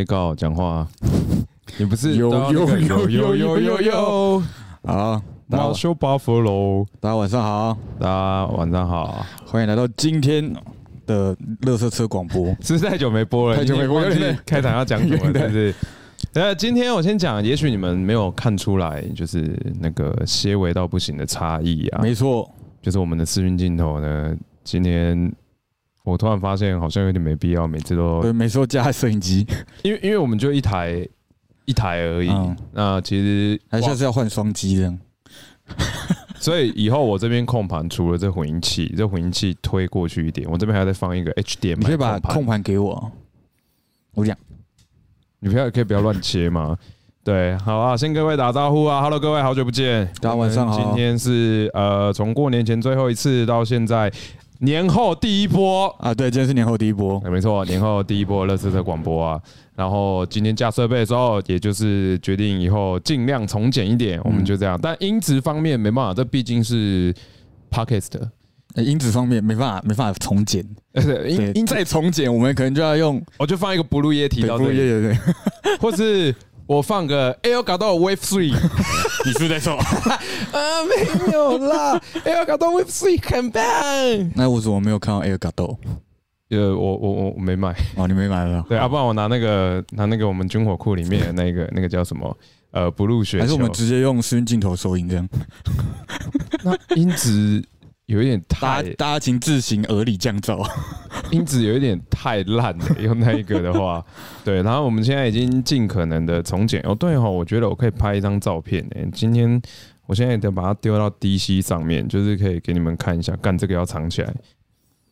被告讲话，你不是有有有有有有有。啊，我修巴佛楼，大家晚上好，大家晚上好，欢迎来到今天的乐色车广播。是太久没播了，太久没播了，开场要讲什么？但是呃今天我先讲，也许你们没有看出来，就是那个些微到不行的差异啊。没错，就是我们的视频镜头呢，今天。我突然发现好像有点没必要，每次都对，每次都加摄影机，因为因为我们就一台一台而已，嗯。那其实还下次要换双机这样。所以以后我这边控盘除了这混音器，这混音器推过去一点，我这边还要再放一个 HDMI 你可以把控盘。控盘给我，我讲，你不要可以不要乱切吗？对，好啊，先跟各位打招呼啊，Hello，各位好久不见，大家晚上好。今天是呃，从过年前最后一次到现在年后第一波，啊，对，今天是年后第一波，哎没错，年后第一波乐视的广播啊。然后今天架设备的时候，也就是决定以后尽量从简一点，我们就这样。但音质方面没办法，这毕竟是呃音质方面没办法，没办法重剪，呃 对音，音再从简，我们可能就要用我就放一个 Blue Yeti 到这里，对对对，或是我放个 L 搞到 Wave Three 你是不是在说？啊，没有啦，L 搞到 Wave Three 很棒。那我怎么没有看到 Air g a d o 呃，我我我我没买，哦，你没买了？对，要、啊、不然我拿那个拿那个我们军火库里面的 那个那个叫什么呃 Blue，还是我们直接用视讯镜头收音这样？那音质有一点太大家大家请自行耳里降噪。音质有一点太烂了，用那一个的话，对。然后我们现在已经尽可能的重剪哦，对哦，我觉得我可以拍一张照片诶。今天我现在得把它丢到 DC 上面，就是可以给你们看一下，干这个要藏起来，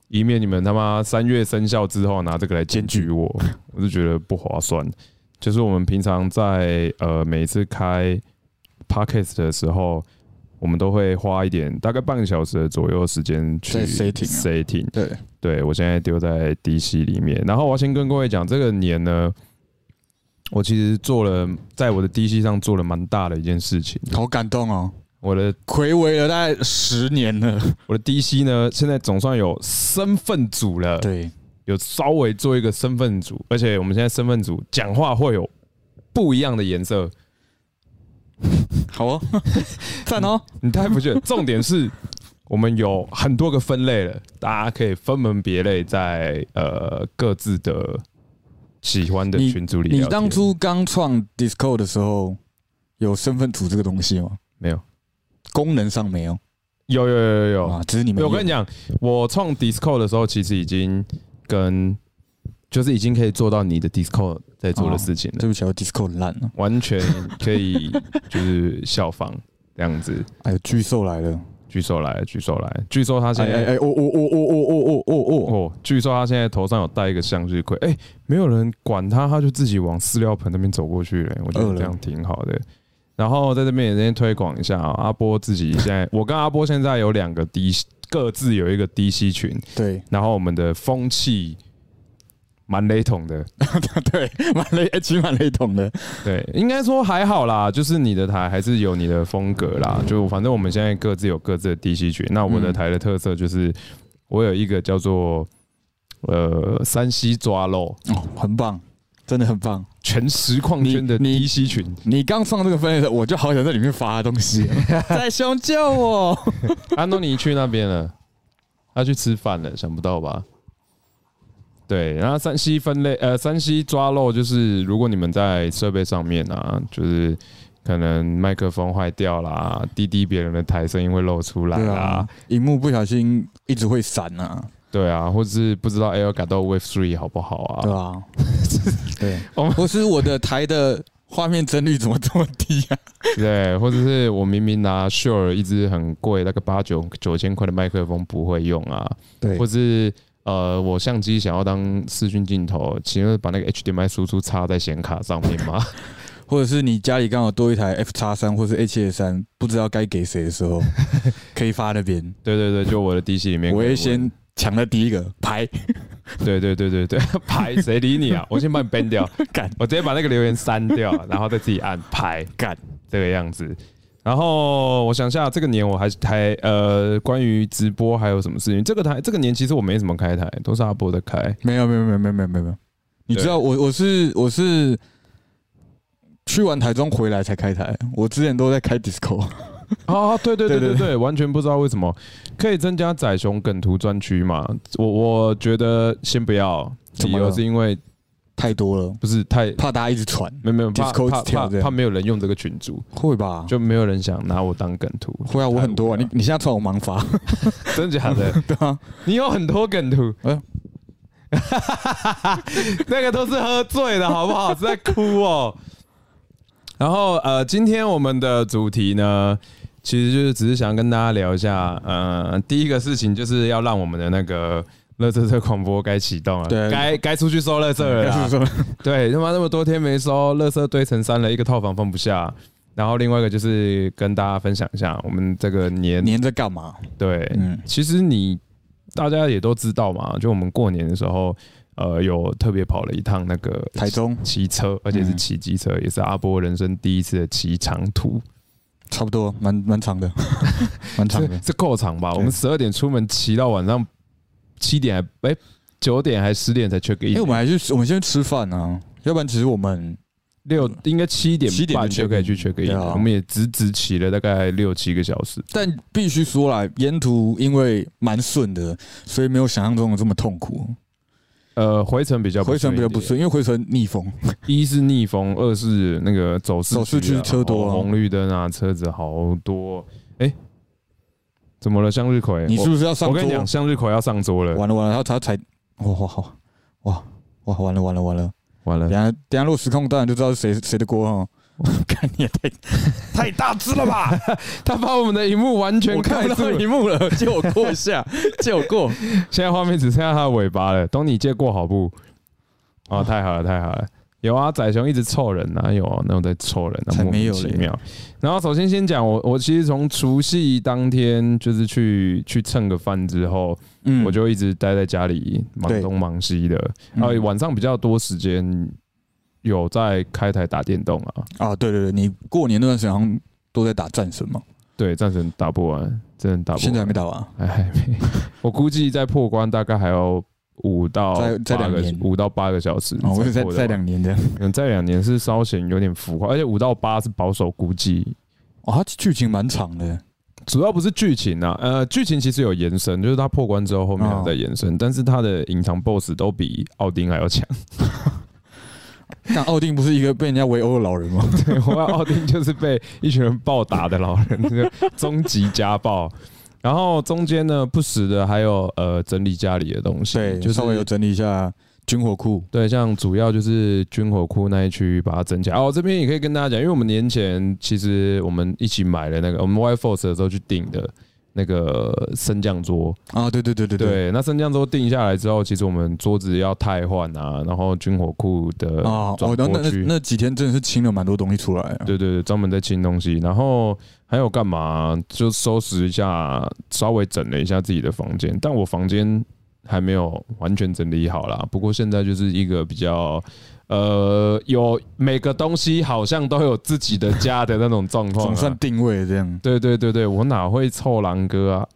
以免你们他妈三月生效之后拿这个来检举我，我就觉得不划算。就是我们平常在呃每次开 Podcast 的时候。我们都会花一点，大概半个小时的左右时间去 setting 啊。setting，对，对我现在丢在 DC 里面，然后我要先跟各位讲，这个年呢，我其实做了在我的 DC 上做了蛮大的一件事情。好感动哦！我的暌违了大概十年了，我的 DC 呢，现在总算有身份组了，对，有稍微做一个身份组，而且我们现在身份组讲话会有不一样的颜色，好哦，赞哦，你太不觉得？重点是我们有很多个分类了，大家可以分门别类在呃各自的喜欢的群组里你。你当初刚创 Discord 的时候，有身份组这个东西吗？没有？功能上没有有有有有有。啊，只是你们我跟你讲，我创 Discord 的时候，其实已经跟就是已经可以做到你的 Discord 在做的事情了，对不起，我 Discord 很烂了。完全可以就是效仿这样子。哎呦，巨兽来了！巨兽来了，巨兽来了，据说他哎现在哎哎，哦哦哦哦哦哦哦哦哦，哦，据说他现在头上有戴一个向日葵，哎、没有人管他，他就自己往饲料盆那边走过去了、我觉得这样挺好的。然后在这边也先推广一下啊，阿波自己现在，我跟阿波现在有两个 D，各自有一个 DC 群，对然后我们的风气蛮雷同的，对，蛮雷，哎其实蛮雷同的。对，应该说还好啦，就是你的台还是有你的风格啦，就反正我们现在各自有各自的 DC 群，那我的台的特色就是我有一个叫做呃山西抓肉哦，很棒，真的很棒。全实况圈的你你 DC 群，你刚上这个分类的，我就好想在里面发东西，在熊救我。安东尼去那边了，他去吃饭了，想不到吧？对，然后三 C 分类，呃，三 C 抓漏就是，如果你们在设备上面啊，就是可能麦克风坏掉啦，滴滴别人的台声音会漏出来啊，，荧幕不小心一直会闪啊，对啊，或者是不知道 L 改到 Wave Three 好不好啊？对啊，对。我们，或是我的台的画面帧率怎么这么低啊？对，或者是我明明拿 Shure 一支很贵，那个八九九千块的麦克风不会用啊，对。或是呃，我相机想要当视讯镜头，请问把那个 HDMI 输出插在显卡上面吗？或者是你家里刚好多一台 F 叉三或是 H 七三，不知道该给谁的时候，可以发那边。对对对，就我的 DC 里面，我会先抢了第一个拍，对对对对对，拍谁理你啊？我先把你 ban 掉，干我直接把那个留言删掉，然后再自己按拍干这个样子。然后我想一下，这个年我还还呃，关于直播还有什么事情？这个台这个年其实我没什么开台，都是阿波在开。没有没有没有没有没有没有你知道我我是我是去完台中回来才开台，我之前都在开 Disco。啊，对对对对对完全不知道为什么可以增加仔熊梗图专区嘛？我我觉得先不要，理由是因为太多了，不是太怕大家一直传，没有没有怕怕怕怕没有人用这个群组，会吧？就没有人想拿我当梗图。会啊，我很多啊，你你现在传我盲发，真的假的？对啊，你有很多梗图，哎那个都是喝醉的好不好？是在哭哦。然后呃，今天我们的主题呢，其实就是只是想跟大家聊一下，呃，第一个事情就是要让我们的那个乐色车广播该启动了，对该该出去收乐色了？对，他妈那么多天没收，乐色堆成山了，一个套房放不下。然后另外一个就是跟大家分享一下，我们这个年年在干嘛？对，嗯，其实你大家也都知道嘛，就我们过年的时候，呃，有特别跑了一趟那个台中骑车，而且是骑机车，也是阿波人生第一次的骑长途，差不多，蛮蛮长的，蛮长的是。是够长吧？我们十二点出门，骑到晚上七点还哎九点还十点才 check 因为 in，我们还是我们先去吃饭啊，要不然其实我们六应该七点七点就半就可以去 check 对啊我们也直直骑了大概六七个小时。但必须说来，沿途因为蛮顺的，所以没有想象中的这么痛苦。呃，回程比较回程比较不顺顺，因为回程逆风。一，是逆风，二是那个走市走市区车多红绿灯啊，车子好多。哎，怎么了？向日葵，你是不是要上桌？我跟你讲，向日葵要上桌了，完了完了，他他才哇哇哇哇哇完了完了完了！完了等，下等下录时空，当然就知道是谁谁的锅哦。看你也太 太大只了吧！他把我们的荧幕完全我看不到荧幕了，借我过一下，借我过。现在画面只剩下他的尾巴了。懂你借过好不？哦，太好了，太好了。有啊，仔熊一直凑人哪有啊？那我在凑人啊，莫才没有嘞名其妙。然后首先先讲我，我其实从除夕当天就是去去蹭个饭之后，嗯我就一直待在家里忙东忙西的，嗯然后晚上比较多时间有在开台打电动啊。啊，对对对，你过年那段时间好像都在打战神嘛，对，战神打不完，真的打不完。现在还没打完。哎，还没。我估计在破关大概还要五到再再两年五到八个小时。哦，我是再再才破得完两年这样。嗯，再两年是稍显有点浮夸，而且五到八是保守估计。哦，它剧情蛮长的。主要不是剧情啊，呃，剧情其实有延伸，就是它破关之后后面还有在延伸，但是它的隐藏 BOSS 都比奥丁还要强。但奥丁不是一个被人家围殴的老人吗？对，我奥丁就是被一群人暴打的老人，这 个终极家暴。然后中间呢，不时的还有呃整理家里的东西，对，就就是稍微有整理一下军火库。对，像主要就是军火库那一区把它整起来。哦，这边也可以跟大家讲，因为我们年前其实我们一起买了那个我们 Y Force 的时候去订的那个升降桌。啊，对对对对对，那升降桌定下来之后，其实我们桌子要汰换啊，然后军火库的啊，转哦，那那那那几天真的是清了蛮多东西出来啊。对对对，专门在清东西，然后还有干嘛？就收拾一下，稍微整了一下自己的房间，但我房间还没有完全整理好啦。不过现在就是一个比较呃，有每个东西好像都有自己的家的那种状况、啊。总算定位这样，对对对对，我哪会臭狼哥啊？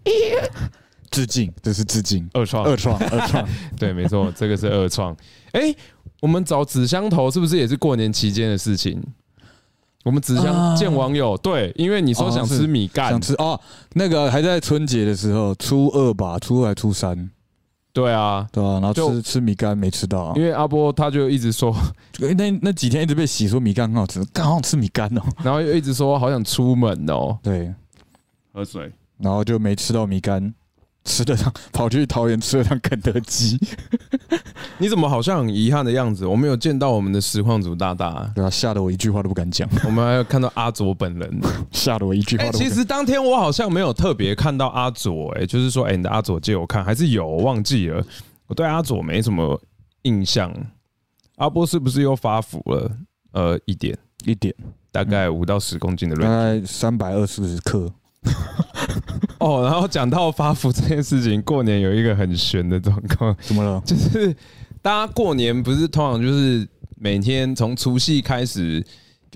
致敬，这是致敬，二创，二创，二创，对，没错，这个是二创。哎、我们找纸箱头是不是也是过年期间的事情？我们纸箱啊见网友，对，因为你说想吃米干，想吃哦，那个还在春节的时候，初二吧，初二还初三，对啊，对啊？然后就吃吃米干没吃到啊。因，为阿波他就一直说，诶那那几天一直被洗说米干很好吃，刚好吃米干哦，然后又一直说好想出门哦，对，喝水。然后就没吃到米干，吃了趟跑去桃园吃了趟肯德基，你怎么好像很遗憾的样子？我没有见到我们的实况组大大，对吧？吓得我一句话都不敢讲，我们还有看到阿佐本人。吓得我一句话哎、都不敢其实当天我好像没有特别看到阿卓，哎，就是说，哎、你的阿佐借我看，还是有，我忘记了。我对阿佐没什么印象。阿波是不是又发福了？呃，一点，一点，大概五到十公斤的量大。概三百二十克，哦，然后讲到发福这件事情，过年有一个很悬的状况，怎么了？就是大家过年不是通常就是每天从除夕开始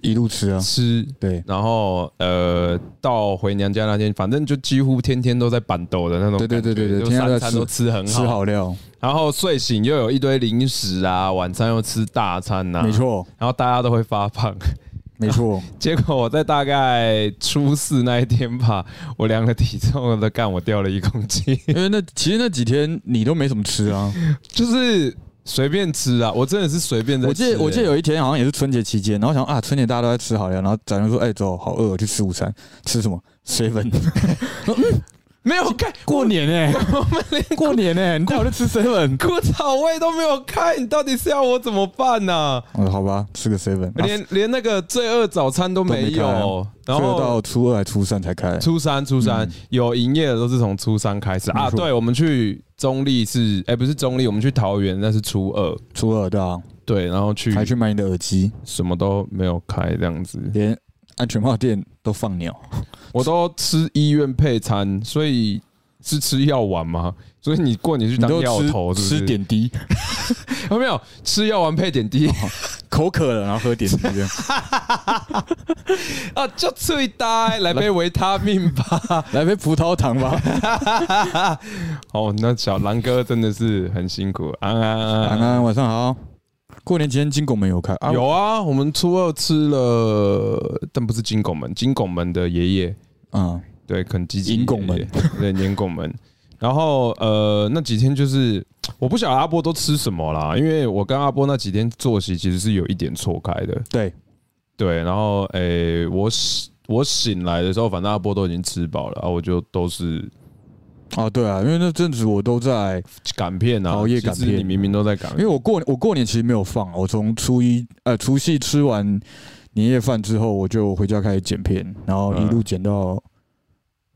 一路吃啊，吃，对然后呃到回娘家那天，反正就几乎天天都在板豆的那种对，对对对对就天天都在吃三餐都吃很吃好，好料，然后睡醒又有一堆零食啊，晚餐又吃大餐呐、没，错然后大家都会发胖。没错，结果我在大概初四那一天吧，我量了体重的干，我掉了一公斤，因为那其实那几天你都没怎么吃啊。就是随便吃啊，我真的是随便在吃、我记得我记得欸有一天好像也是春节期间，然后想啊春节大家都在吃好料，然后早上说哎走好饿，去吃午餐，吃什么？Seven？没有开过年哎、过年哎、你带我去吃 seven？枯草味都没有开，你到底是要我怎么办呢、嗯好吧，吃个 seven，连连那个罪恶早餐都没有，然然后后到初二还初三才开。初三初三、嗯。有营业的都是从初三开始。啊。对，我们去中立是，哎、不是中立，我们去桃园那是初二，初二对啊，对，然后去还去买你的耳机，什么都没有开这样子，连安全帽店都放鸟。我都吃医院配餐，所以是吃药丸吗？所以你过年去当药头是不是？吃点滴，有 没有吃药丸配点滴口渴了然后喝点滴。啊？就脆呆，来杯维他命吧。来杯葡萄糖吧。哦，那小狼哥真的是很辛苦，安安安安安晚上好。过年期间金拱门有开啊？有啊，我们初二吃了，但不是金拱门，金拱门的爷爷，嗯，对，肯基基银拱门 对，年拱门。然后呃，那几天就是我不晓得阿波都吃什么啦，因为我跟阿波那几天作息其实是有一点错开的，对，对。然后诶、我醒我醒来的时候，反正阿波都已经吃饱了，啊，我就都是哦对啊，因为那阵子我都在，赶片啊，熬夜赶片其实你明明都在赶因为我过我过年其实没有放，我从初一呃除夕吃完年夜饭之后，我就回家开始剪片，然后一路剪到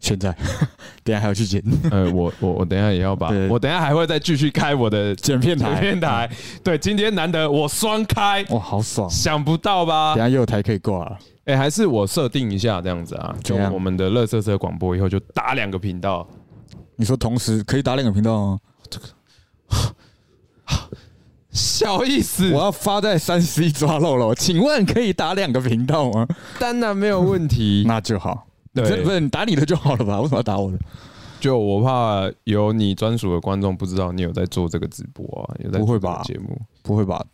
现在，等下还要去剪呃，我我我等下也要把，我等下还会再继续开我的剪剪片台，片台。对，今天难得我双开，哇，好爽！想不到吧等？下又有台可以挂了，哎、还是我设定一下这样子啊，就我们的乐色车广播以后就打两个频道，你说同时可以打两个频道吗？这个小意思我，要发在三十一抓漏了，请问可以打两个频道吗？当然没有问题。那就好。对这不是你打你的就好了吧？为什么要打我的？就我怕有你专属的观众不知道你有在做这个直播啊，有在不会吧节目？不会吧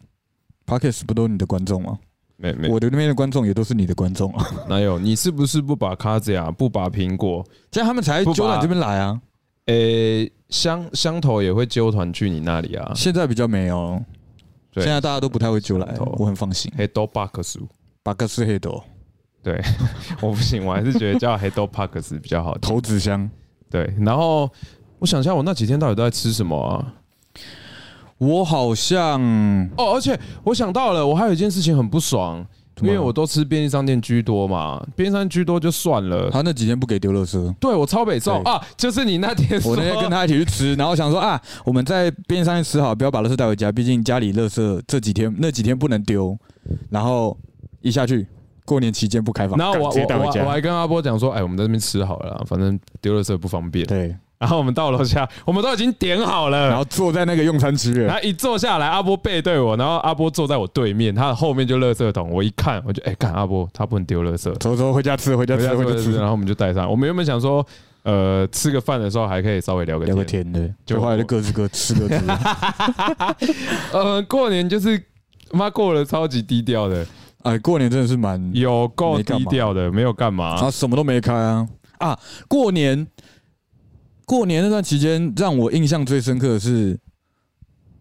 p o d c a s 不都是你的观众吗？没没，我的那边的观众也都是你的观众啊，哪有？你是不是不把卡子呀，不把苹果？这样他们才揪到你这边来啊。诶、香香头也会揪团去你那里啊？现在比较没有，对现在大家都不太会揪来头，我很放心。黑豆 box 巴克斯黑豆对，我不行，我还是觉得叫 Head Parks 比较好听。头子香，对，然后我想一下，我那几天到底都在吃什么啊？我好像哦，而且我想到了，我还有一件事情很不爽，因为我都吃便利商店居多嘛，便利商店居多就算了。他那几天不给丢垃圾，对我超北宋啊，就是你那天说我那天跟他一起去吃，然后想说啊，我们在便利商店吃好，不要把垃圾带回家，毕竟家里垃圾这几天那几天不能丢。然后一下去，过年期间不开放，然后我。我我我还跟阿波讲说，哎，我们在那边吃好了，反正丢了色不方便。对，然后我们到楼下，我们都已经点好了，然后坐在那个用餐区了，然后一坐下来，阿波背对我，然后阿波坐在我对面，他的后面就垃圾桶。我一看，我就哎，看阿波，他不能丢垃圾，走走回家吃，回家吃，回家吃，然后我们就带上。我们原本想说，呃，吃个饭的时候还可以稍微聊个聊个天。的，就就后来就各自各吃各自。呃，过年就是妈过了超级低调的，哎，过年真的是蛮，有够低调的，没有干然嘛后。什么都没开啊啊！过年，过年那段期间让我印象最深刻的是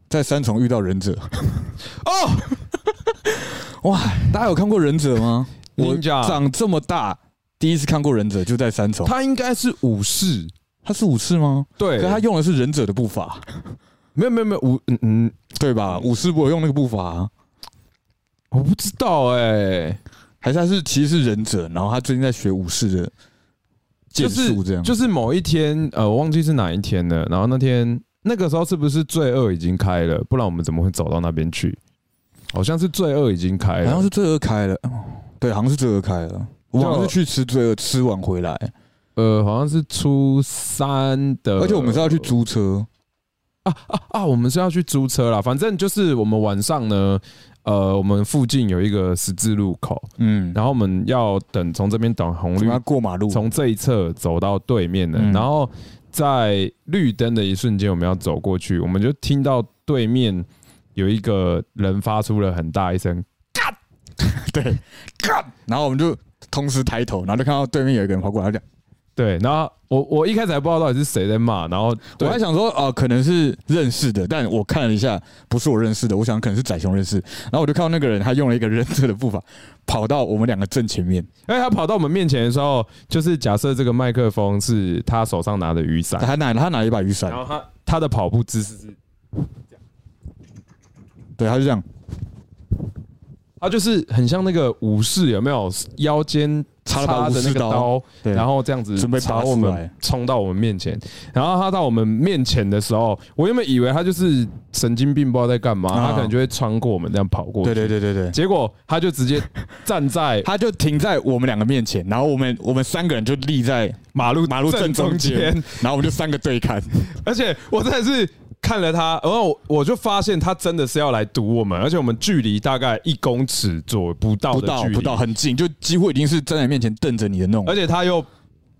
在三重遇到忍者。哦，哇，大家有看过忍者吗？我长这么大第一次看过忍者，就在三重。他应该是武士，他是武士吗？对，可他用的是忍者的步伐，没有没有没有武，嗯嗯，对吧？武士不会用那个步伐啊，我不知道哎，还是他是其实是忍者，然后他最近在学武士的剑术，这样就是某一天，呃，我忘记是哪一天了。然后那天那个时候是不是罪恶已经开了？不然我们怎么会走到那边去？好像是罪恶已经开了，好像是罪恶开了，哦对，好像是罪恶开了。我好像是去吃罪恶，吃完回来，呃，好像是初三的，而且我们是要去租车，啊啊啊！我们是要去租车啦，反正就是我们晚上呢，呃，我们附近有一个十字路口，嗯，然后我们要等从这边等红绿过马路，从这一侧走到对面的，嗯。然后在绿灯的一瞬间，我们要走过去，我们就听到对面有一个人发出了很大一声，对，干，然后我们就同时抬头，然后就看到对面有一个人跑过来，他讲，对，然后我我一开始还不知道到底是谁在骂，然后我还想说，哦、可能是认识的，但我看了一下，不是我认识的，我想可能是仔雄认识，然后我就看到那个人，他用了一个忍者的步伐，跑到我们两个正前面，因为他跑到我们面前的时候，就是假设这个麦克风是他手上拿的雨伞，他拿他拿了一把雨伞。然，后他他的跑步姿势是，对，他就这样。他就是很像那个武士有没有？腰间插了把插的那个刀，然后这样子准备把我们冲到我们面前，然后他到我们面前的时候，我原本以为他就是神经病，不知道在干嘛，啊。他可能就会穿过我们这样跑过去。对对对对对，结果他就直接站在 他就停在我们两个面前，然后我们我们三个人就立在马路马路正中中间，然后我们就三个对看，而且我真的是看了他，然后我就发现他真的是要来堵我们，而且我们距离大概一公尺左不到不的距离，到不到，很近，就几乎已经是站在你面前瞪着你的那种而，且他又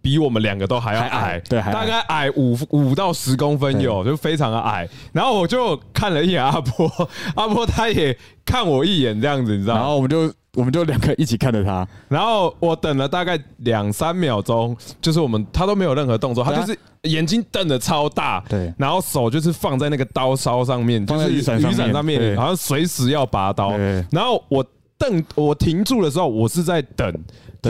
比我们两个都还要矮矮，对还大概矮五五到十公分有，就非常的矮。然后我就看了一眼阿波，阿波他也看我一眼，这样子，你知道吗？然后我们就我们就两个一起看着他，然后我等了大概两三秒钟，就是我们他都没有任何动作，他就是眼睛瞪得超大，对。然后手就是放在那个刀鞘上面，就是雨伞上面雨伞上面，好像随时要拔刀。对。然后我瞪，我停住的时候，我是在等，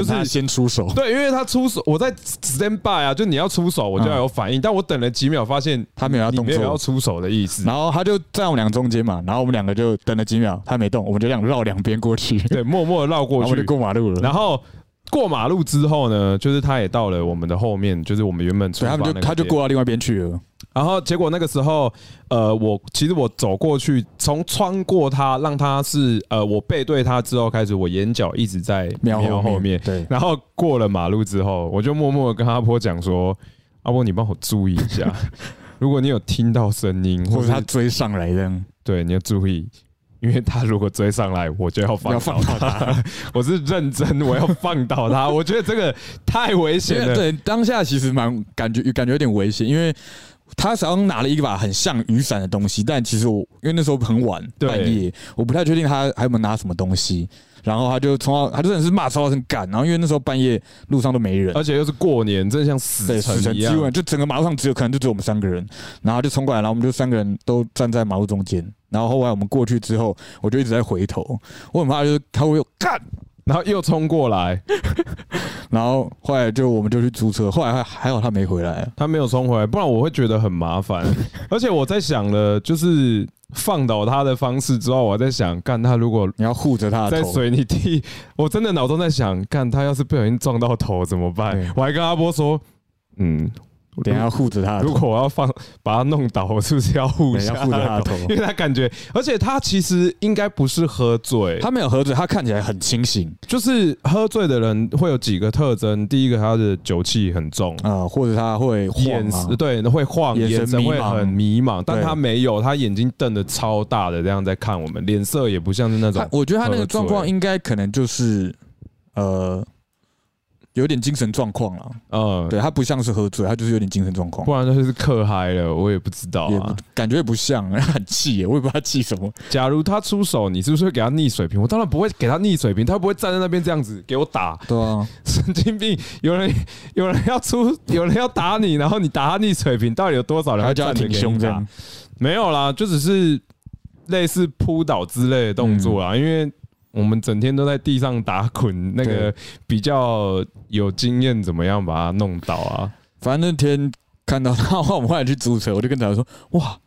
就是先出手，对，因为他出手，我在 stand by 啊，就你要出手，我就要有反应。但我等了几秒，发现他没有要动你没有要，出手的意思。然后他就站我们俩中间嘛，然后我们两个就等了几秒，他没动，我们就这样绕两边过去，对，默默的绕过然后我们就去，过马路了，然后过马路之后呢，就是他也到了我们的后面，就是我们原本出所以他们就那个他就过到另外一边去了，然后结果那个时候，呃，我其实我走过去，从穿过他，让他是呃，我背对他之后开始，我眼角一直在瞄瞄后面。面，，对，然后过了马路之后，我就默默的跟阿波讲说：“阿波，你帮我注意一下，如果你有听到声音，或者或者他追上来这样，对你要注意。”因为他如果追上来，我就要放倒他。我是认真，我要放倒他。我觉得这个太危险了。对当下其实蛮感觉感觉有点危险，因为他手上拿了一把很像雨伞的东西，但其实我因为那时候很晚半夜，我不太确定他还有没有拿什么东西。然后他就冲到，他就真的是骂超大声干，然后因为那时候半夜路上都没人，而且又是过年，真的像死对，死城一样。就整个马路上只有可能就只有我们三个人，然后就冲过来，然后我们就三个人都站在马路中间，然后后来我们过去之后，我就一直在回头，我很怕就是他会有干，然后又冲过来，然后后来就我们就去租车，后来还还好他没回来，他没有冲回来，不然我会觉得很麻烦。而且我在想了，就是放倒他的方式之后，我在想，干他如果你要护着他在水泥地，我真的脑中在想，干他要是不小心撞到头怎么办？我还跟阿波说，嗯，等下要护着他如，果我要放把他弄倒，我是不是要护一下？护着他的头。因为他感觉，而且他其实应该不是喝醉，他没有喝醉，他看起来很清醒。就是喝醉的人会有几个特征，第一个他的酒气很重。啊、或者他会眼晃对会晃，眼神会很迷茫，但他没有，他眼睛瞪得超大的这样在看我们，脸色也不像是那种，我觉得他那个状况应该可能就是呃有点精神状况了，嗯，对他不像是喝醉，他就是有点精神状况不。然就是嗑嗨了，我也不知道啊。感觉也不像，很气耶，我也不知道他气什么。假如他出手，你是不是会给他逆水平？我当然不会给他逆水平，他不会站在那边这样子给我打，对啊，神经病！有人 有人要出，有人要打你，然后你打他逆水平，到底有多少人会还要叫他挺站着给你打胸这样？。没有啦，就只是类似扑倒之类的动作啦，因为。我们整天都在地上打滚，那个比较有经验，怎么样把它弄倒啊？反正那天看到他，我们后来去租车，我就跟仔说：“哇，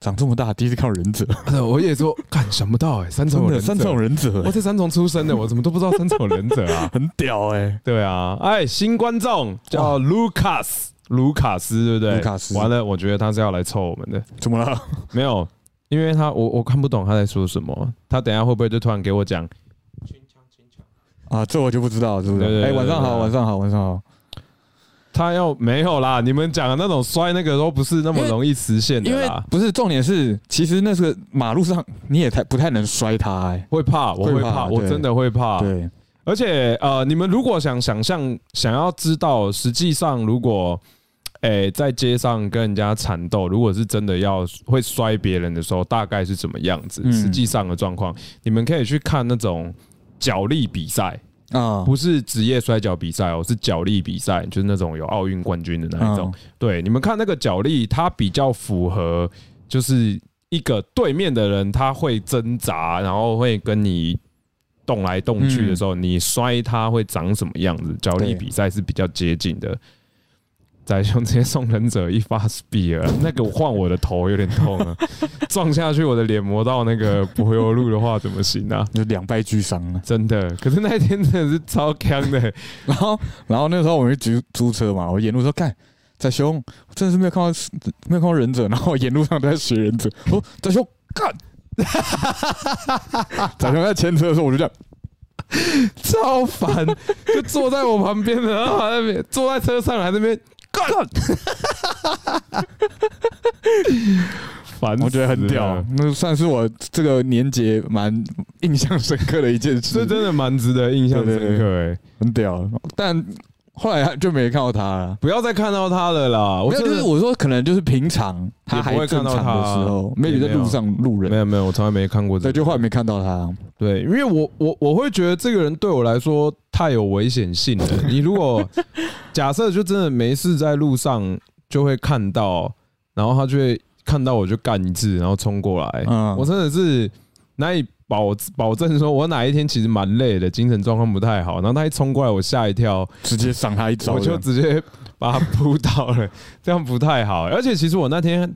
长这么大，第一次看到忍者，我也说，干想不到哎、三重忍者三重忍者 我，在三重出生的，我怎么都不知道三重忍者啊？很屌哎。对啊，哎，新观众叫卢卡斯，卢卡斯对不对？卢卡斯完了，我觉得他是要来凑我们的，怎么了？没有，因为他我我看不懂他在说什么，他等下会不会就突然给我讲啊，这我就不知道，是不是？哎，晚上好，晚上好，晚上好。他他要没有啦，你们讲的那种摔那个都不是那么容易实现的啦，不是重点是，其实那是马路上你也太不太能摔它哎。会怕，我会怕，我真的会怕。对，而且呃，你们如果想想象，想要知道，实际上如果诶、在街上跟人家缠斗，如果是真的要会摔别人的时候，大概是怎么样子？嗯实际上的状况，你们可以去看那种脚力比赛，啊，不是职业摔跤比赛哦，是脚力比赛，就是那种有奥运冠军的那一种。嗯对，你们看那个脚力，它比较符合，就是一个对面的人他会挣扎，然后会跟你动来动去的时候，你摔他会长什么样子？脚力比赛是比较接近的。仔兄直接送忍者一发 spear，那个换我的头有点痛啊，撞下去我的脸磨到那个柏油路的话怎么行啊？就两败俱伤了。真的，可是那一天真的是超强的，然后，然后那时候我们去租租车嘛，我沿路说干。仔兄，我真的是没有看到，没有看到忍者，然后我沿路上都在学忍者。哦，仔兄干，仔兄在牵车的时候，我就这样，超烦，就坐在我旁边的，然后还在那边坐在车上，还在那边干，烦，我觉得很屌，，那算是我这个年节蛮印象深刻的一件事。这事，真的蛮值得印象深刻哎。很屌。但后来就没看到他了。不要再看到他了啦！我没有，就是我说，可能就是平常他也不还正会看到他常的时候也，maybe 在路上路人，没有没有，我从来没看过这对，个。就后来没看到他。对，因为我我我会觉得这个人对我来说太有危险性了。你如果假设就真的没事在路上就会看到，然后他就会看到我就干一次，然后冲过来，嗯我真的是难以保保证说我哪一天其实蛮累的，精神状况不太好，然后他一冲过来，我吓一跳，直接赏他一招，我就直接把他扑倒了，这样不太好。而且其实我那天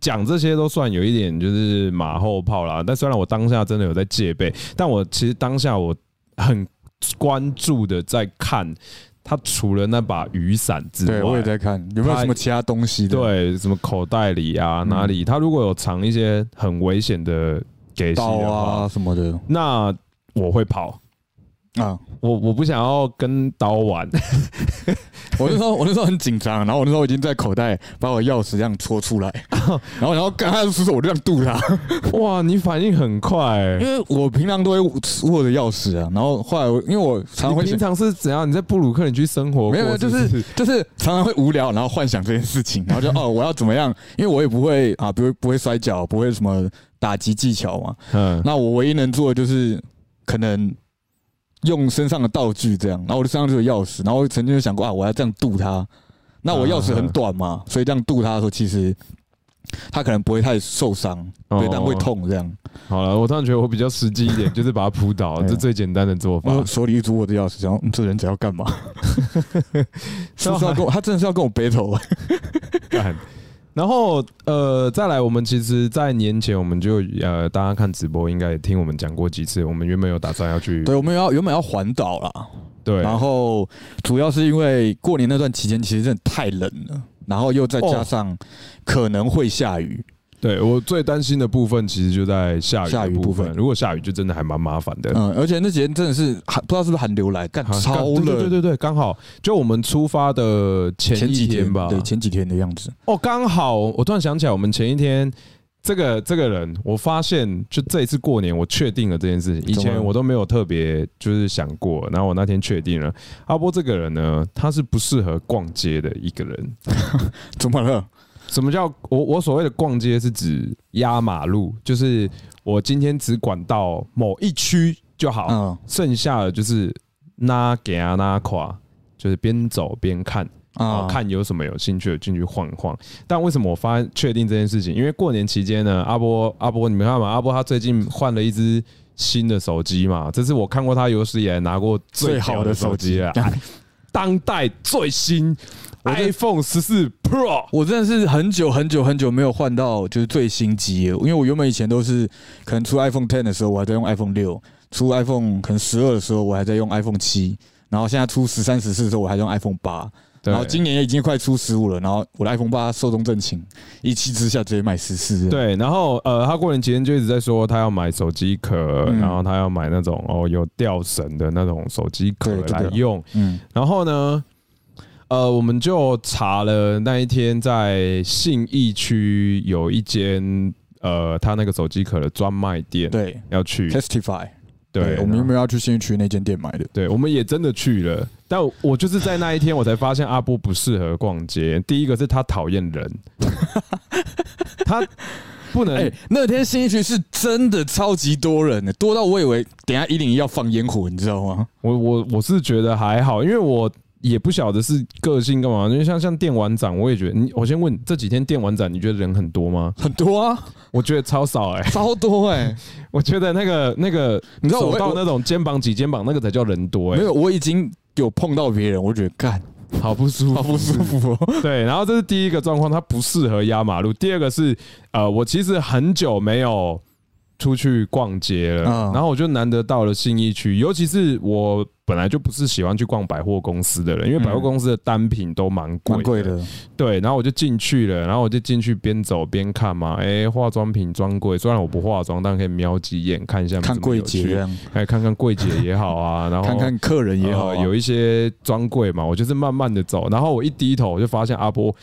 讲这些都算有一点就是马后炮啦，但虽然我当下真的有在戒备，但我其实当下我很关注的在看他除了那把雨伞之对，我也。在看有没有什么其他东西的，，对，什么口袋里啊，哪里？他如果有藏一些很危险的给息刀的话，啊什么的那我会跑。啊。我我不想要跟刀玩，我那时候我那时候很紧张，然后我那时候已经在口袋把我钥匙这样戳出来，然后然后刚他出手我就这样度他，哇，你反应很快、欸，因为我平常都会握着钥匙啊，然后后来我因为我常常会平常是怎样？你在布鲁克林去生活？没有没有，就是不就是常常会无聊，然后幻想这件事情，然后就哦我要怎么样？因为我也不会啊，不会不会摔跤，不会什么打击技巧嘛，嗯，那我唯一能做的就是可能用身上的道具这样，然后我的身上就有钥匙，然后我曾经就想过啊，我要这样渡他。那我钥匙很短嘛，所以这样渡他的时候，其实他可能不会太受伤，哦对，但会痛这样。好了，我突然觉得我比较实际一点，就是把他扑倒，这最简单的做法我。手里一拄我的钥匙，想嗯这人只要干嘛？是不是要跟我？他真的是要跟我 battle？干然后呃，再来，我们其实，在年前我们就呃，大家看直播应该也听我们讲过几次，我们原本有打算要去对，我们要原本要环岛啦，对，然后主要是因为过年那段期间其实真的太冷了，然后又再加哦上可能会下雨，对我最担心的部分其实就在下雨下雨部分分，如果下雨就真的还蛮麻烦的。嗯，而且那几天真的是寒，不知道是不是寒流来，干好超冷对对冷，对对，刚好就我们出发的前几天吧，对，前几天的样子，哦，刚好我突然想起来，我们前一天这个这个人，我发现就这一次过年，我确定了这件事情。以前我都没有特别就是想过，然后我那天确定了，阿波这个人呢，他是不适合逛街的一个人。怎么了？什么叫我我所谓的逛街是指压马路，就是我今天只管到某一区就好，嗯剩下的就是拉给啊拉垮，就是边走边看。啊，看有什么有兴趣的进去晃一晃。但为什么我发确定这件事情？因为过年期间呢，阿波阿波，你们看嘛，阿波他最近换了一只新的手机嘛，这是我看过他有史以来拿过最好的手机了，哎当代最新 iPhone 十四 Pro。我真的是很久很久很久没有换到就是最新机了，因为我原本以前都是可能出 iPhone Ten 的时候我还在用 iPhone 六，出 iPhone 可能十二的时候我还在用 iPhone 七，然后现在出十三、十四的时候我还在用 iPhone 八，然后今年也已经快出十五了，然后我的 iPhone 八寿终正寝，一气之下直接买十四。，对，然后呃，他过年期间就一直在说他要买手机壳，嗯然后他要买那种哦有吊绳的那种手机壳来用。嗯，然后呢，呃，我们就查了那一天在信义区有一间呃，他那个手机壳的专卖店，对要去。，Testify，对，我们有没有要去新区那间店买的？对，我们也真的去了，但我就是在那一天，我才发现阿波不适合逛街。第一个是他讨厌人，他不能、哎、那天新区是真的超级多人的，多到我以为等一下一零一要放烟火，你知道吗？我我我是觉得还好，因为我也不晓得是个性干嘛。因为像像电玩展，我也觉得你，我先问这几天电玩展，你觉得人很多吗？很多啊，我觉得超少哎、超多哎、我觉得那个那个，你知道我走到那种肩膀挤肩膀，那个才叫人多哎、没有，我已经有碰到别人，我觉得干好不舒服，好不舒服哦。对，然后这是第一个状况，它不适合压马路。第二个是，呃，我其实很久没有出去逛街了，嗯。然后我就难得到了信义区，尤其是我本来就不是喜欢去逛百货公司的人，因为百货公司的单品都蛮贵，蛮贵。的，对，然后我就进去了，然后我就进去边走边看嘛，哎，化妆品专柜，虽然我不化妆，但可以瞄几眼看一下看柜姐这样，哎，看看柜姐也好啊，然后看看客人也好啊、呃有一些专柜嘛，我就是慢慢的走，然后我一低头，我就发现阿波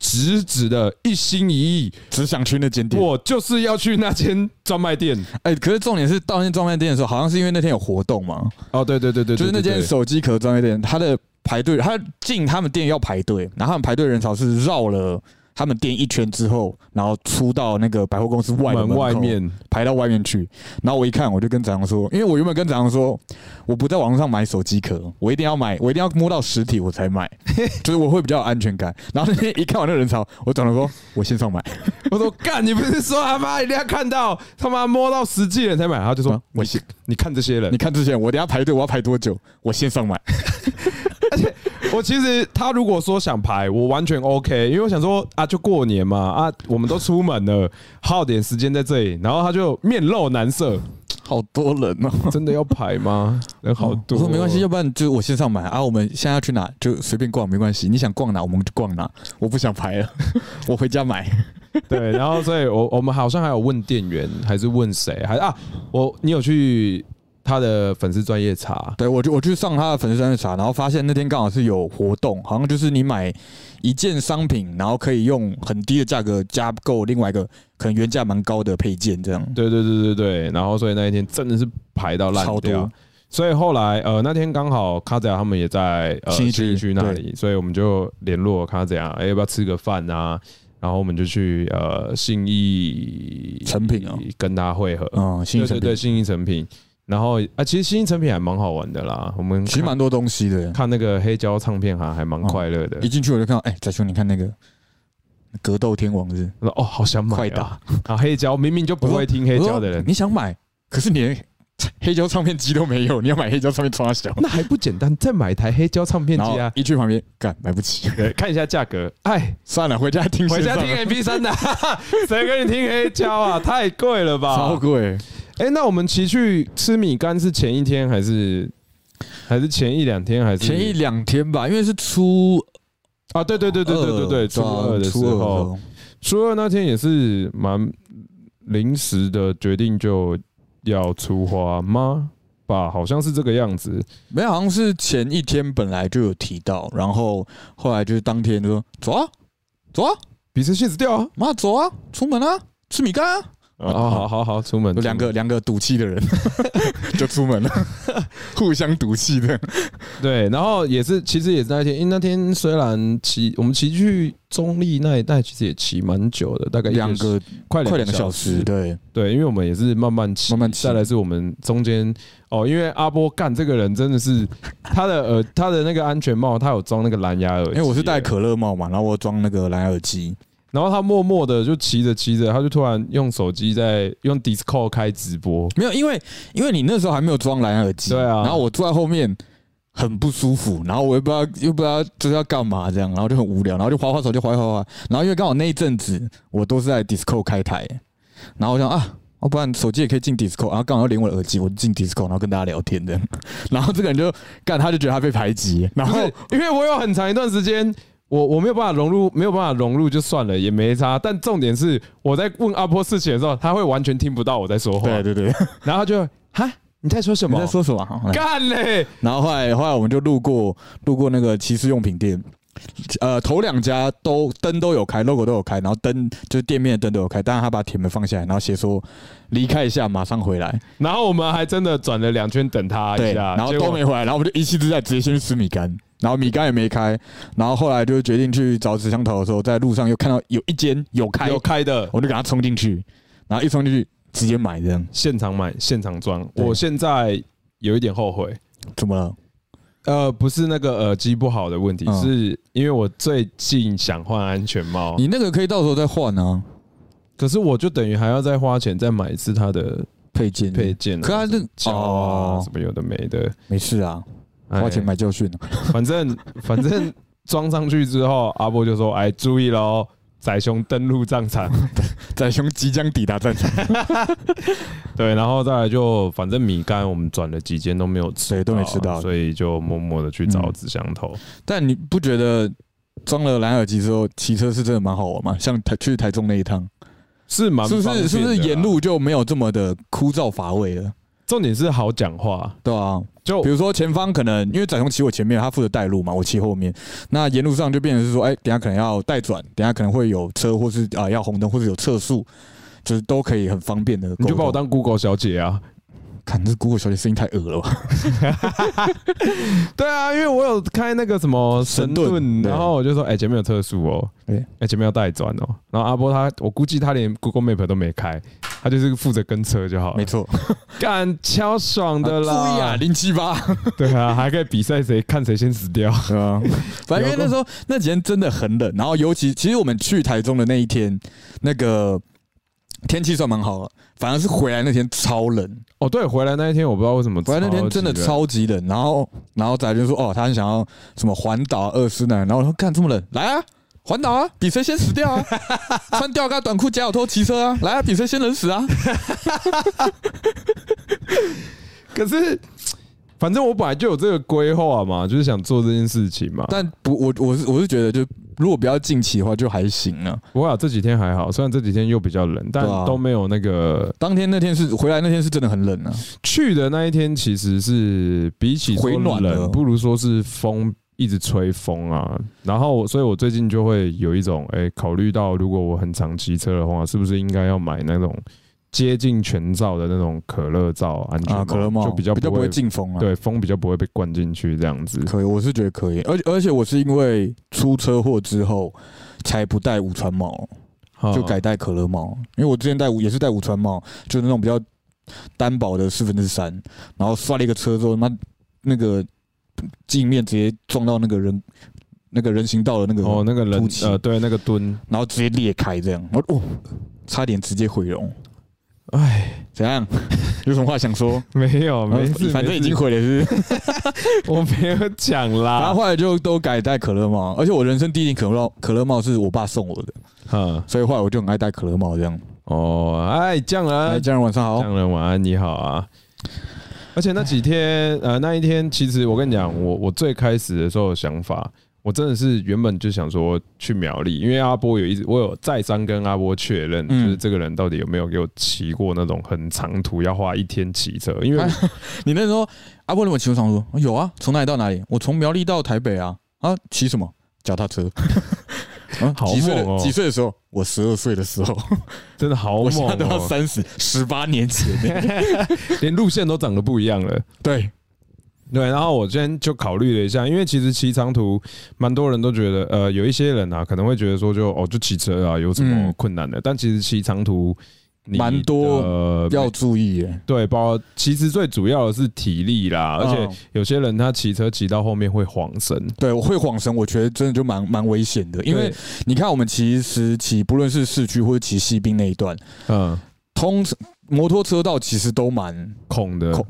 直直的一心一意，只想去那间店。我就是要去那间专卖店。哎、可是重点是到那间专卖店的时候，好像是因为那天有活动嘛，哦，对对对对，对就是那间手机壳专卖店，它的排队，它进他们店要排队，然后他们排队人潮是绕了他们店一圈之后，然后出到那个百货公司外的门外面，排到外面去。然后我一看，我就跟展阳说，因为我原本跟展阳说，我不在网上买手机壳，我一定要买，我一定要摸到实体我才买，就是我会比较有安全感。然后那天一看完那个人潮，我转头说，我线上买，我说干，你不是说他妈一定要看到他妈摸到实际人才买？他就说啊我先，你看这些人你，看这些人我等下排队，我要排多久？我线上买。我其实他如果说想排，我完全 OK，因为我想说啊，就过年嘛啊，我们都出门了，耗点时间在这里，然后他就面露难色，好多人哦。真的要排吗？人好多，我说没关系，要不然就我线上买啊。我们现在要去哪就随便逛，没关系。你想逛哪我们就逛哪，我不想排了，我回家买。对，然后所以我 我们好像还有问店员，还是问谁？还啊，我你有去他的粉丝专业查？对我就我去上他的粉丝专业查，然后发现那天刚好是有活动，好像就是你买一件商品，然后可以用很低的价格加购另外一个可能原价蛮高的配件，这样。对对对对对，然后所以那一天真的是排到烂超掉多。所以后来呃那天刚好卡子亚他们也在呃信义区区那里，所以我们就联络卡子亚，哎要不要吃个饭啊？然后我们就去呃信义成品哦跟他会合。嗯，对对对，信义成品。然后啊，其实新兴成品还蛮好玩的啦。我们其实蛮多东西的。看那个黑胶唱片行还蛮快乐的。一进去我就看到，哎，仔兄，你看那个格斗天王日哦，好想买、快啊打！啊！黑胶明明就不会听黑胶的人，你想买，可是你连黑胶唱片机都没有，你要买黑胶唱片冲他小。那还不简单？再买一台黑胶唱片机啊！一去旁边，干买不起，看一下价格。哎，算了，回家听回家听 MP 三的，哈哈谁跟你听黑胶啊？太贵了吧！超贵。哎、那我们骑去吃米干是前一天还是还是前一两天还是前一两天吧，因为是初啊？对对对对对对对，初二的时候，初二那天也是蛮临时的决定就要出花吗？吧，好像是这个样子。没有，好像是前一天本来就有提到，然后后来就是当天就说走啊，走啊，比斯谢子掉啊！妈走啊，出门啊，吃米干啊，啊，好好好，出门有两个两个赌气的人 就出门了，互相赌气的。对，然后也是，其实也是那天，因为那天虽然骑我们骑去中立那一带，其实也骑蛮久的，大概两个快快两两个小时，时。对，对，因为我们也是慢慢骑，慢慢骑再来是我们中间哦，因为阿波干这个人真的是他的耳，他的那个安全帽，他有装那个蓝牙耳机，因为我是戴可乐帽嘛，然后我装那个蓝牙耳机，然后他默默的就骑着骑着，他就突然用手机在用 Discord 开直播，没有，因为因为你那时候还没有装蓝牙耳机，对啊然后我坐在后面很不舒服，然后我又不知道又不知道就是要干嘛这样，然后就很无聊，然后就滑滑手机滑一滑滑，然后因为刚好那一阵子我都是在 Discord 开台，然后我想啊。要、不然手机也可以进 Discord，然后刚好要连我的耳机，我就进 Discord，然后跟大家聊天这样。然后这个人就干，他就觉得他被排挤，然后因为我有很长一段时间。我我没有办法融入，没有办法融入就算了，也没差。但重点是我在问阿波事情的时候，他会完全听不到我在说话。对对对，然后他就哈你在说什么？你在说什么？干嘞？然后后来后来我们就路过路过那个骑士用品店，呃，头两家都灯都有开，logo 都有开，然后灯就是店面的灯都有开，但是他把铁门放下来，然后写说离开一下，马上回来。然后我们还真的转了两圈等他一，下，然后都没回来，然后我们就一气之下直接先去吃米干，然后米缸也没开，然后后来就决定去找纸箱头的时候，在路上又看到有一间有开，有开的，我就给他冲进去，然后一冲进去直接买这样，现场买现场装。我现在有一点后悔，怎么了？呃，不是那个耳机不好的问题，嗯是因为我最近想换安全帽，你那个可以到时候再换啊，可是我就等于还要再花钱再买一次它的配件配件啊，可它这胶啊哦什么有的没的，没事啊，哎花钱买教训啊。反正 反正装上去之后，阿波就说：“哎，注意喽，仔熊登陆战场。仔熊即将抵达战场，” 对，然后再来就反正米干我们转了几间都没有吃，对都没吃到所以就默默的去找嗯纸箱头。但你不觉得装了蓝耳机之后骑车是真的蛮好玩吗？像台去台中那一趟，是蛮是不是是不是沿路就没有这么的枯燥乏味了？重点是好讲话，对啊，就比如说前方可能因为仔雄骑我前面，他负责带路嘛，我骑后面。那沿路上就变成是说，哎、等下可能要带转，等下可能会有车，或是啊、要红灯，或者有测速，就是都可以很方便的。你就把我当 Google 小姐啊。看这 Google 小姐声音太恶了吧？对啊，因为我有开那个什么神神盾然后我就说，哎、前面有测速哦，对哎、前面要带转哦。然后阿波他，我估计他连 Google Map 都没开，他就是负责跟车就好了。没错，干超爽的注啦！意啊，零七八，对啊，还可以比赛谁看谁先死掉。对啊。反正那时候那几天真的很冷，然后尤其其实我们去台中的那一天，那个天气算蛮好了，反而是回来那天超冷。哦，对，回来那一天我不知道为什么，回来那天真的超级冷，然后然后仔就说哦，他很想要什么环岛二师呢，然后我说干这么冷，来啊，环岛啊，比谁先死掉啊，穿吊嘎短裤夹脚拖骑车啊，来啊，比谁先冷死啊，可是。反正我本来就有这个规划嘛，就是想做这件事情嘛。但不我我是我是觉得就如果比较近期的话就还行啊。不过啊，这几天还好，虽然这几天又比较冷，但都没有那个当天那天是回来那天是真的很冷啊，去的那一天，其实是比起回暖了，不如说是风一直吹风啊。然后，所以我最近就会有一种，哎、考虑到如果我很常骑车的话，是不是应该要买那种接近全罩的那种可乐罩安全帽？啊，可乐帽就比较不会比较不会进风啊。对风比较不会被灌进去这样子。可以，我是觉得可以，而且而且我是因为出车祸之后才不戴五穿帽，啊就改戴可乐帽，因为我之前戴五也是戴五穿帽，就是那种比较单薄的四分之三，然后刷了一个车之后，那那个镜面直接撞到那个人那个人行道的那个，哦，那个人呃，对，那个墩，然后直接裂开这样，我哦，差点直接毁容，哎，怎样？有什么话想说？没有，没事，反正已经，毁了，是不是？我没有讲啦然啦后。后来就都改戴可乐帽，而且我人生第一顶可乐帽可乐帽是我爸送我的，嗯，所以后来我就很爱戴可乐帽这样。哦，哎，匠哎，人，家人晚上好。匠人晚安，你好啊。而且那几天，呃，那一天，其实我跟你讲，我我最开始的时候的想法，我真的是原本就想说去苗栗，因为阿波有一直，我有再三跟阿波确认，嗯就是这个人到底有没有给我骑过那种很长途要花一天骑车，因为哎 你那时候阿波你有骑过长途？有啊，从哪里到哪里？我从苗栗到台北啊。啊，骑什么？脚踏车。啊好几岁的猛哦几岁的时候？我十二岁的时候，真的好猛我现在都要哦，三十，十八年前。连路线都长得不一样了。对，对，然后我今天就考虑了一下，因为其实骑长途，蛮多人都觉得，呃，有一些人啊，可能会觉得说就，哦，就骑车啊，有什么嗯困难的？但其实骑长途，你蛮多呃要注意耶。对，包括其实最主要的是体力啦，而且嗯。有些人他骑车骑到后面会晃神，对，我会晃神，我觉得真的就蛮蛮危险的，因为你看我们其实骑不论是市区或者骑西滨那一段，嗯。通摩托车道其实都蛮，空的。空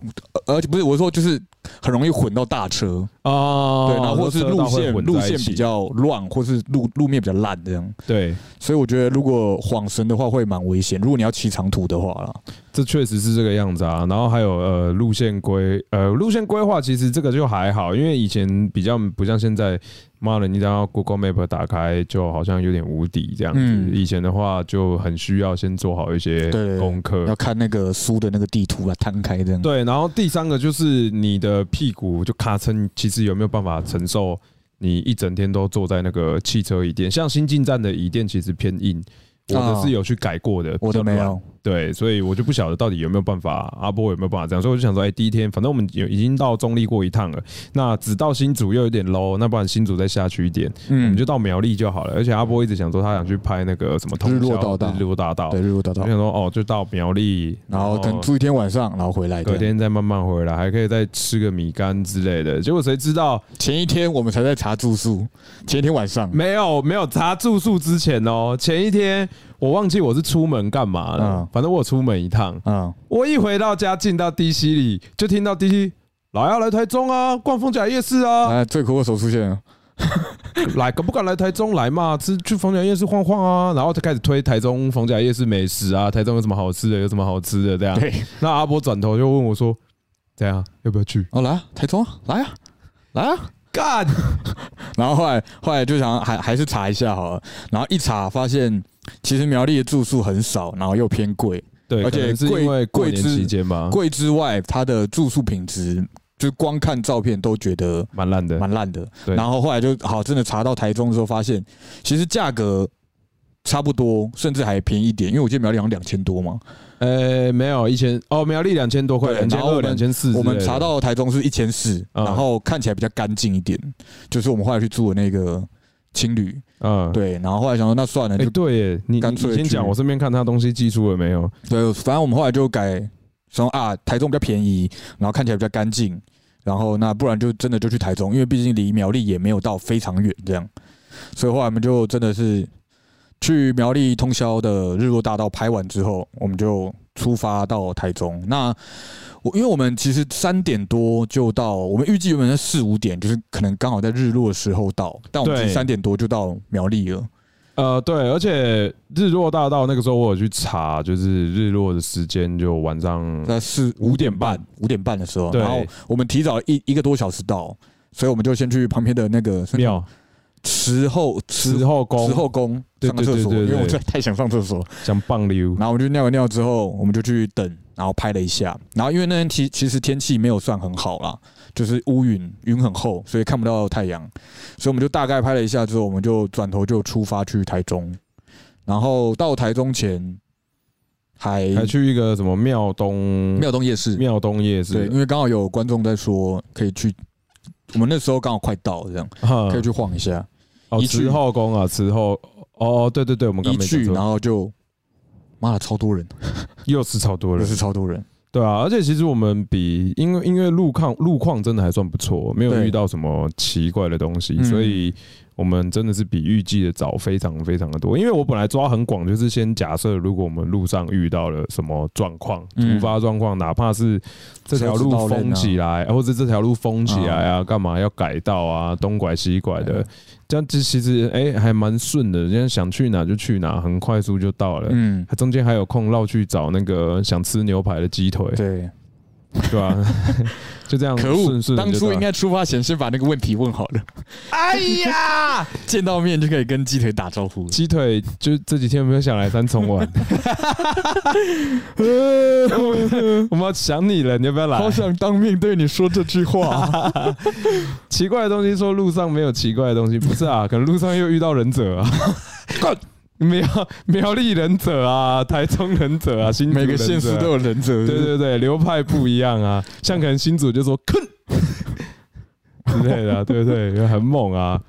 呃而且不是我说就是很容易混到大车，哦，对，然后或是路线路线比较乱，或是路路面比较烂这样，对。所以我觉得如果晃神的话会蛮危险。如果你要骑长途的话啦，这确实是这个样子啊。然后还有呃路线规呃路线规划，其实这个就还好，因为以前比较不像现在，妈的，你只要 Google Map 打开，就好像有点无敌这样子。嗯以前的话就很需要先做好一些功课要。看那个书的那个地图啊，摊开这样。对，然后第三个就是你的屁股就咔撑，其实有没有办法承受你一整天都坐在那个汽车椅垫？像新进站的椅垫其实偏硬，我的哦是有去改过的，我的没有。对，所以我就不晓得到底有没有办法，阿波有没有办法这样，所以我就想说，哎、第一天反正我们有已经到中立过一趟了，那只到新竹又有点 low，那不然新竹再下去一点，我嗯们就到苗栗就好了。而且阿波一直想说他想去拍那个什么通日落大道日落大道，对，日落大道我想，说哦，就到苗栗，然后等住一天晚上，然后回来。隔对，天再慢慢回来，还可以再吃个米干之类的。结果谁知道前一天我们才在查住宿，前一天晚上没有没有查住宿之前哦，前一天我忘记我是出门干嘛了，嗯反正我有出门一趟。嗯，我一回到家，进到 DC 里，就听到 DC 来啊，来台中啊，逛逢甲夜市啊，哎，罪魁祸首出现了。来敢不敢来台中来嘛？吃去逢甲夜市晃晃啊，然后就开始推台中逢甲夜市美食啊，台中有什么好吃的，有什么好吃的这样。对，那阿波转头就问我说：“怎样，要不要去哦，来啊，台中啊，来啊，来啊。？”干，然后后来后来就想还还是查一下好了，然后一查发现其实苗栗的住宿很少，然后又偏贵，对，而且可能是因为贵之期间吧，贵之外，它的住宿品质就光看照片都觉得蛮烂的。蛮烂的。然后后来就好真的查到台中之后，发现其实价格差不多，甚至还便宜一点，因为我记得苗栗好像两千多嘛。呃，没有一千哦，苗栗两千多块，对两千二、两千四。我们查到台中是一千四，嗯然后看起来比较干净一点，就是我们后来去住的那个青旅。嗯，对，然后后来想说那算了，哎、就对耶，你干脆先讲，我顺便看他东西寄出了没有？对，反正我们后来就改说啊，台中比较便宜，然后看起来比较干净，然后那不然就真的就去台中，因为毕竟离苗栗也没有到非常远这样，所以后来我们就真的是去苗栗通宵的日落大道拍完之后，我们就出发到台中。那我因为我们其实三点多就到，我们预计原本在四五点，就是可能刚好在日落的时候到，但我们三点多就到苗栗了。呃，对，而且日落大道那个时候我有去查，就是日落的时间就晚上在四五点半，五点半的时候，然后我们提早一一个多小时到，所以我们就先去旁边的那个庙池后池后宫池后宫上个厕所，因为我真的太想上厕所。想棒溜，然后我们就尿完尿之后，我们就去等，然后拍了一下。然后因为那天其其实天气没有算很好啦，就是乌云，云很厚，所以看不到太阳。所以我们就大概拍了一下之后，我们就转头就出发去台中。然后到台中前还还去一个什么庙东庙东夜市，庙东夜市，对，因为刚好有观众在说可以去，我们那时候刚好快到，这样哈可以去晃一下。哦，一去慈后宫啊，慈后哦，对对对，我们刚一去，然后就，妈的，超多人，又是超多人。又，是超多人。对啊，而且其实我们比因为因为路况路况真的还算不错，没有遇到什么奇怪的东西，嗯。所以我们真的是比预计的早非常非常的多。因为我本来抓很广，就是先假设如果我们路上遇到了什么状况、嗯。突发状况，哪怕是这条路封起来，或者这条路封起来啊，干嘛要改道啊，东拐西拐的，这样子其实哎、还蛮顺的，人家想去哪就去哪，很快速就到了。嗯，它中间还有空绕去找那个想吃牛排的鸡腿，对，对吧、就这样可恶当初应该出发前先把那个问题问好了，哎呀，见到面就可以跟鸡腿打招呼。鸡腿就这几天有没有想来三重玩？我们要想你了，你要不要来？好想当面对你说这句话。奇怪的东西说路上没有奇怪的东西，不是啊？可能路上又遇到忍者啊，苗苗栗忍者啊，台中忍者啊，新竹每个县市都有忍者，对对对，流派不一样啊，像可能新主就说坑 之类的啊、对不对？很猛啊，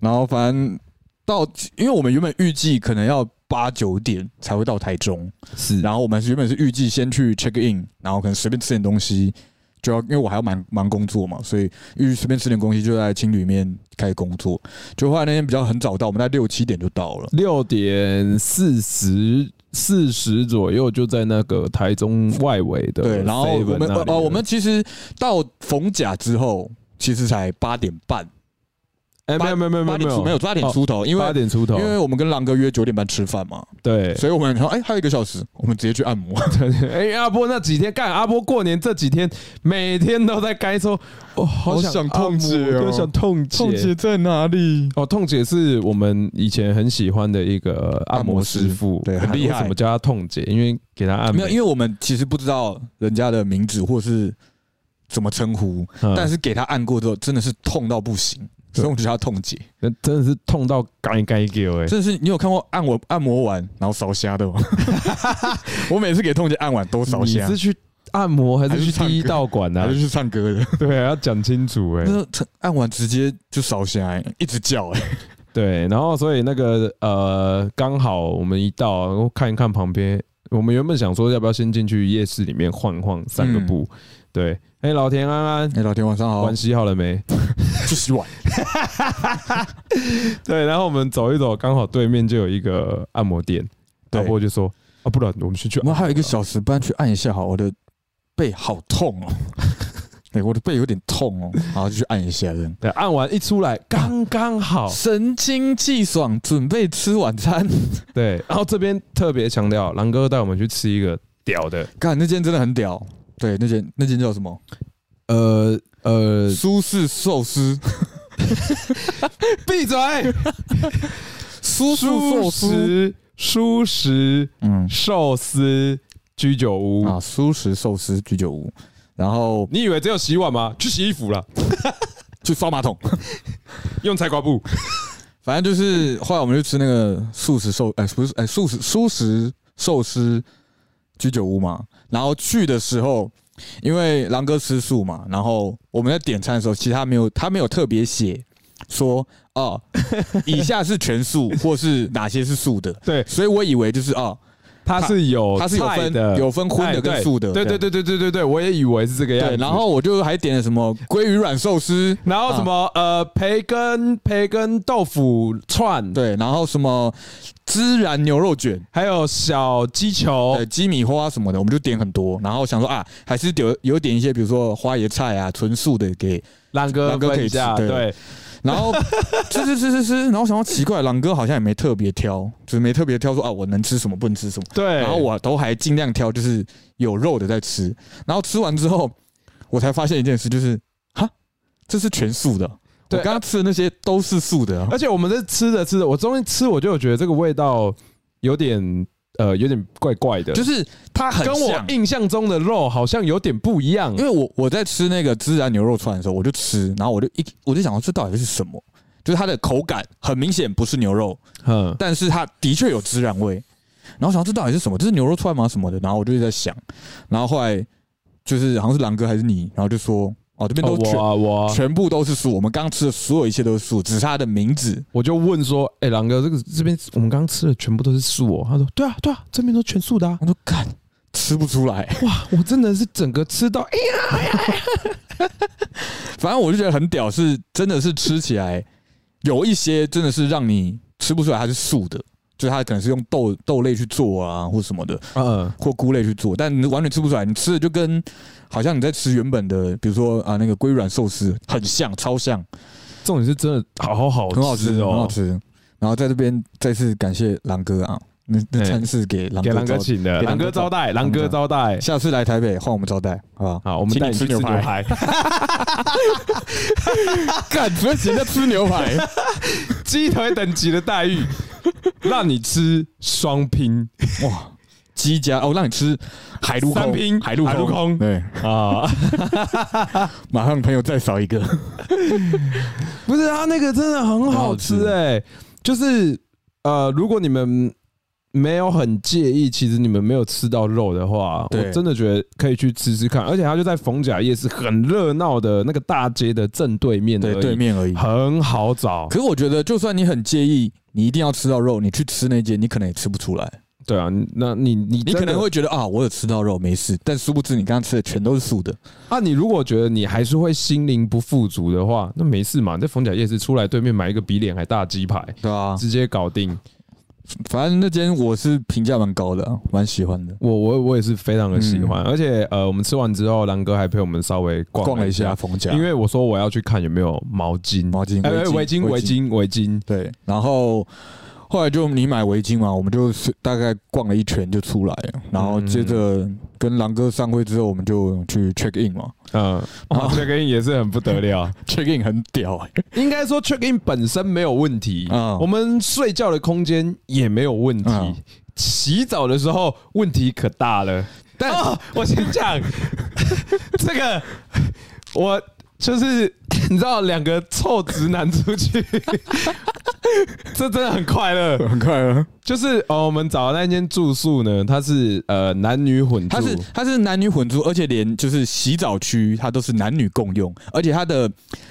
然后反正到，因为我们原本预计可能要八九点才会到台中，是然后我们原本是预计先去 check in，然后可能随便吃点东西，就要因为我还要忙忙工作嘛，所以因为随便吃点东西就在青旅里面开始工作。就后来那天比较很早到，我们在六七点就到了。六点四十四十左右就在那个台中外围的对，然后我们呃我们其实到逢甲之后，其实才八点半，哎，没有没有没有八点出没有八点出头，因为八点出头，因为我们跟狼哥约九点半吃饭嘛，对，所以我们说，哎，还有一个小时，我们直接去按摩。哎，阿波那几天干，阿波过年这几天每天都在该说，哦，好想痛姐哦，想痛姐，痛姐在哪里？哦，痛姐是我们以前很喜欢的一个按摩师傅，对，很厉害。什么叫他痛姐？因为给他按没有，因为我们其实不知道人家的名字或是怎么称呼，但是给他按过之后，真的是痛到不行。所以我就叫痛姐，那真的是痛到该该叫哎！真的是你有看过按我按摩完然后烧虾的吗？我每次给痛姐按完都烧虾。你是去按摩还是去第一道馆呢？还是去唱歌的？对啊，要讲清楚哎。那按完直接就烧虾，一直叫哎。对，然后所以那个呃，刚好我们一到，看一看旁边，我们原本想说要不要先进去夜市里面晃晃散个步。对，哎，老田安安，哎，老田晚上好，碗洗好了没？去洗碗。对，然后我们走一走，刚好对面就有一个按摩店，导播就说：“啊，不然我们先去。”我们还有一个小时，不然去按一下好，我的背好痛哦。对，我的背有点痛哦，然后就去按一下，这样。对，按完一出来刚刚好，神清气爽，准备吃晚餐。对，然后这边特别强调，狼哥带我们去吃一个屌的，看那间真的很屌。对，那间那间叫什么？呃呃，苏式寿司。闭嘴！苏式寿司，舒适嗯寿司居酒屋啊，舒适寿司居酒屋。然后你以为只有洗碗吗？去洗衣服了，去刷马桶，用菜瓜布。反正就是后来我们就吃那个素食寿，哎不是哎素食素食寿司居酒屋嘛。然后去的时候，因为狼哥吃素嘛，然后我们在点餐的时候，其实他没有他没有特别写说哦，以下是全素或是哪些是素的，对，所以我以为就是哦。它是有，它是有分的，有分荤的跟素的。对对对对对对对，我也以为是这个样子。然后我就还点了什么鲑鱼软寿司，然后什么呃培根培根豆腐串，对，然后什么孜然牛肉卷，还有小鸡球、鸡米花什么的，我们就点很多。然后想说啊，还是有有点一些，比如说花椰菜啊，纯素的给浪哥浪哥可以吃。对。然后吃吃吃吃吃，然后想到奇怪，朗哥好像也没特别挑，就是没特别挑说啊，我能吃什么不能吃什么。对。然后我都还尽量挑，就是有肉的在吃。然后吃完之后，我才发现一件事，就是哈，这是全素的。我刚刚吃的那些都是素的。而且我们这吃着吃着，我终于吃，我就觉得这个味道有点。呃，有点怪怪的，就是它很跟我印象中的肉好像有点不一样。因为我我在吃那个孜然牛肉串的时候，我就吃，然后我就一我就想说这到底是什么？就是它的口感很明显不是牛肉，嗯，但是它的确有孜然味。然后想这到底是什么？这是牛肉串吗？什么的？然后我就在想，然后后来就是好像是狼哥还是你，然后就说。哦，这边都全全部都是素，我们刚吃的所有一切都是素，只是它的名字。我就问说：“哎，狼哥，这个这边我们刚吃的全部都是素哦？”他说：“对啊，对啊，这边都全素的。”我说：“干，吃不出来哇！我真的是整个吃到哎呀！反正我就觉得很屌，是真的是吃起来有一些真的是让你吃不出来它是素的。”就它可能是用豆豆类去做啊，或什么的，嗯，或菇类去做，但你完全吃不出来。你吃的就跟好像你在吃原本的，比如说啊那个龟软寿司，很像，超像。重点是真的好好好，很好吃哦，很好吃。然后在这边再次感谢狼哥啊，那那餐是给狼哥请的，狼哥招待，狼哥招待。下次来台北换我们招待，好不好？好，我们带你吃牛排。干，什么人家吃牛排？鸡腿等级的待遇。让你吃双拼。哇，鸡家哦，让你吃海陆空。拼海陆海陆空。对。啊，马上朋友再少一个，不是他，那个真的很好吃哎，就是呃，如果你们没有很介意，其实你们没有吃到肉的话，我真的觉得可以去吃吃看，而且它就在逢甲夜市很热闹的那个大街的正对面，对对面而已，很好找。可是我觉得，就算你很介意。你一定要吃到肉，你去吃那间，你可能也吃不出来。对啊，那你你你可能会觉得啊，我有吃到肉没事，但殊不知你刚刚吃的全都是素的。啊，你如果觉得你还是会心灵不富足的话，那没事嘛，在逢甲夜市出来对面买一个比脸还大鸡排，对啊，直接搞定。反正那间我是评价蛮高的啊，蛮喜欢的。我我我也是非常的喜欢，而且呃，我们吃完之后，狼哥还陪我们稍微逛了一下，因为我说我要去看有没有毛巾、毛巾、哎围巾、围围巾、围巾。对，然后后来就你买围巾嘛，我们就是大概逛了一圈就出来了，然后接着跟狼哥散会之后，我们就去 check in 嘛。嗯，哇，check in 也是很不得了，check in 很屌。哎、应该说 check in 本身没有问题，嗯我们睡觉的空间也没有问题嗯，洗澡的时候问题可大了。但 我先讲这个，我就是 你知道，两个臭直男出去，这真的很快乐。很快乐。就是哦，我们找的那间住宿呢，它是呃男女混住，它是它是男女混住，而且连就是洗澡区它都是男女共用，而且它的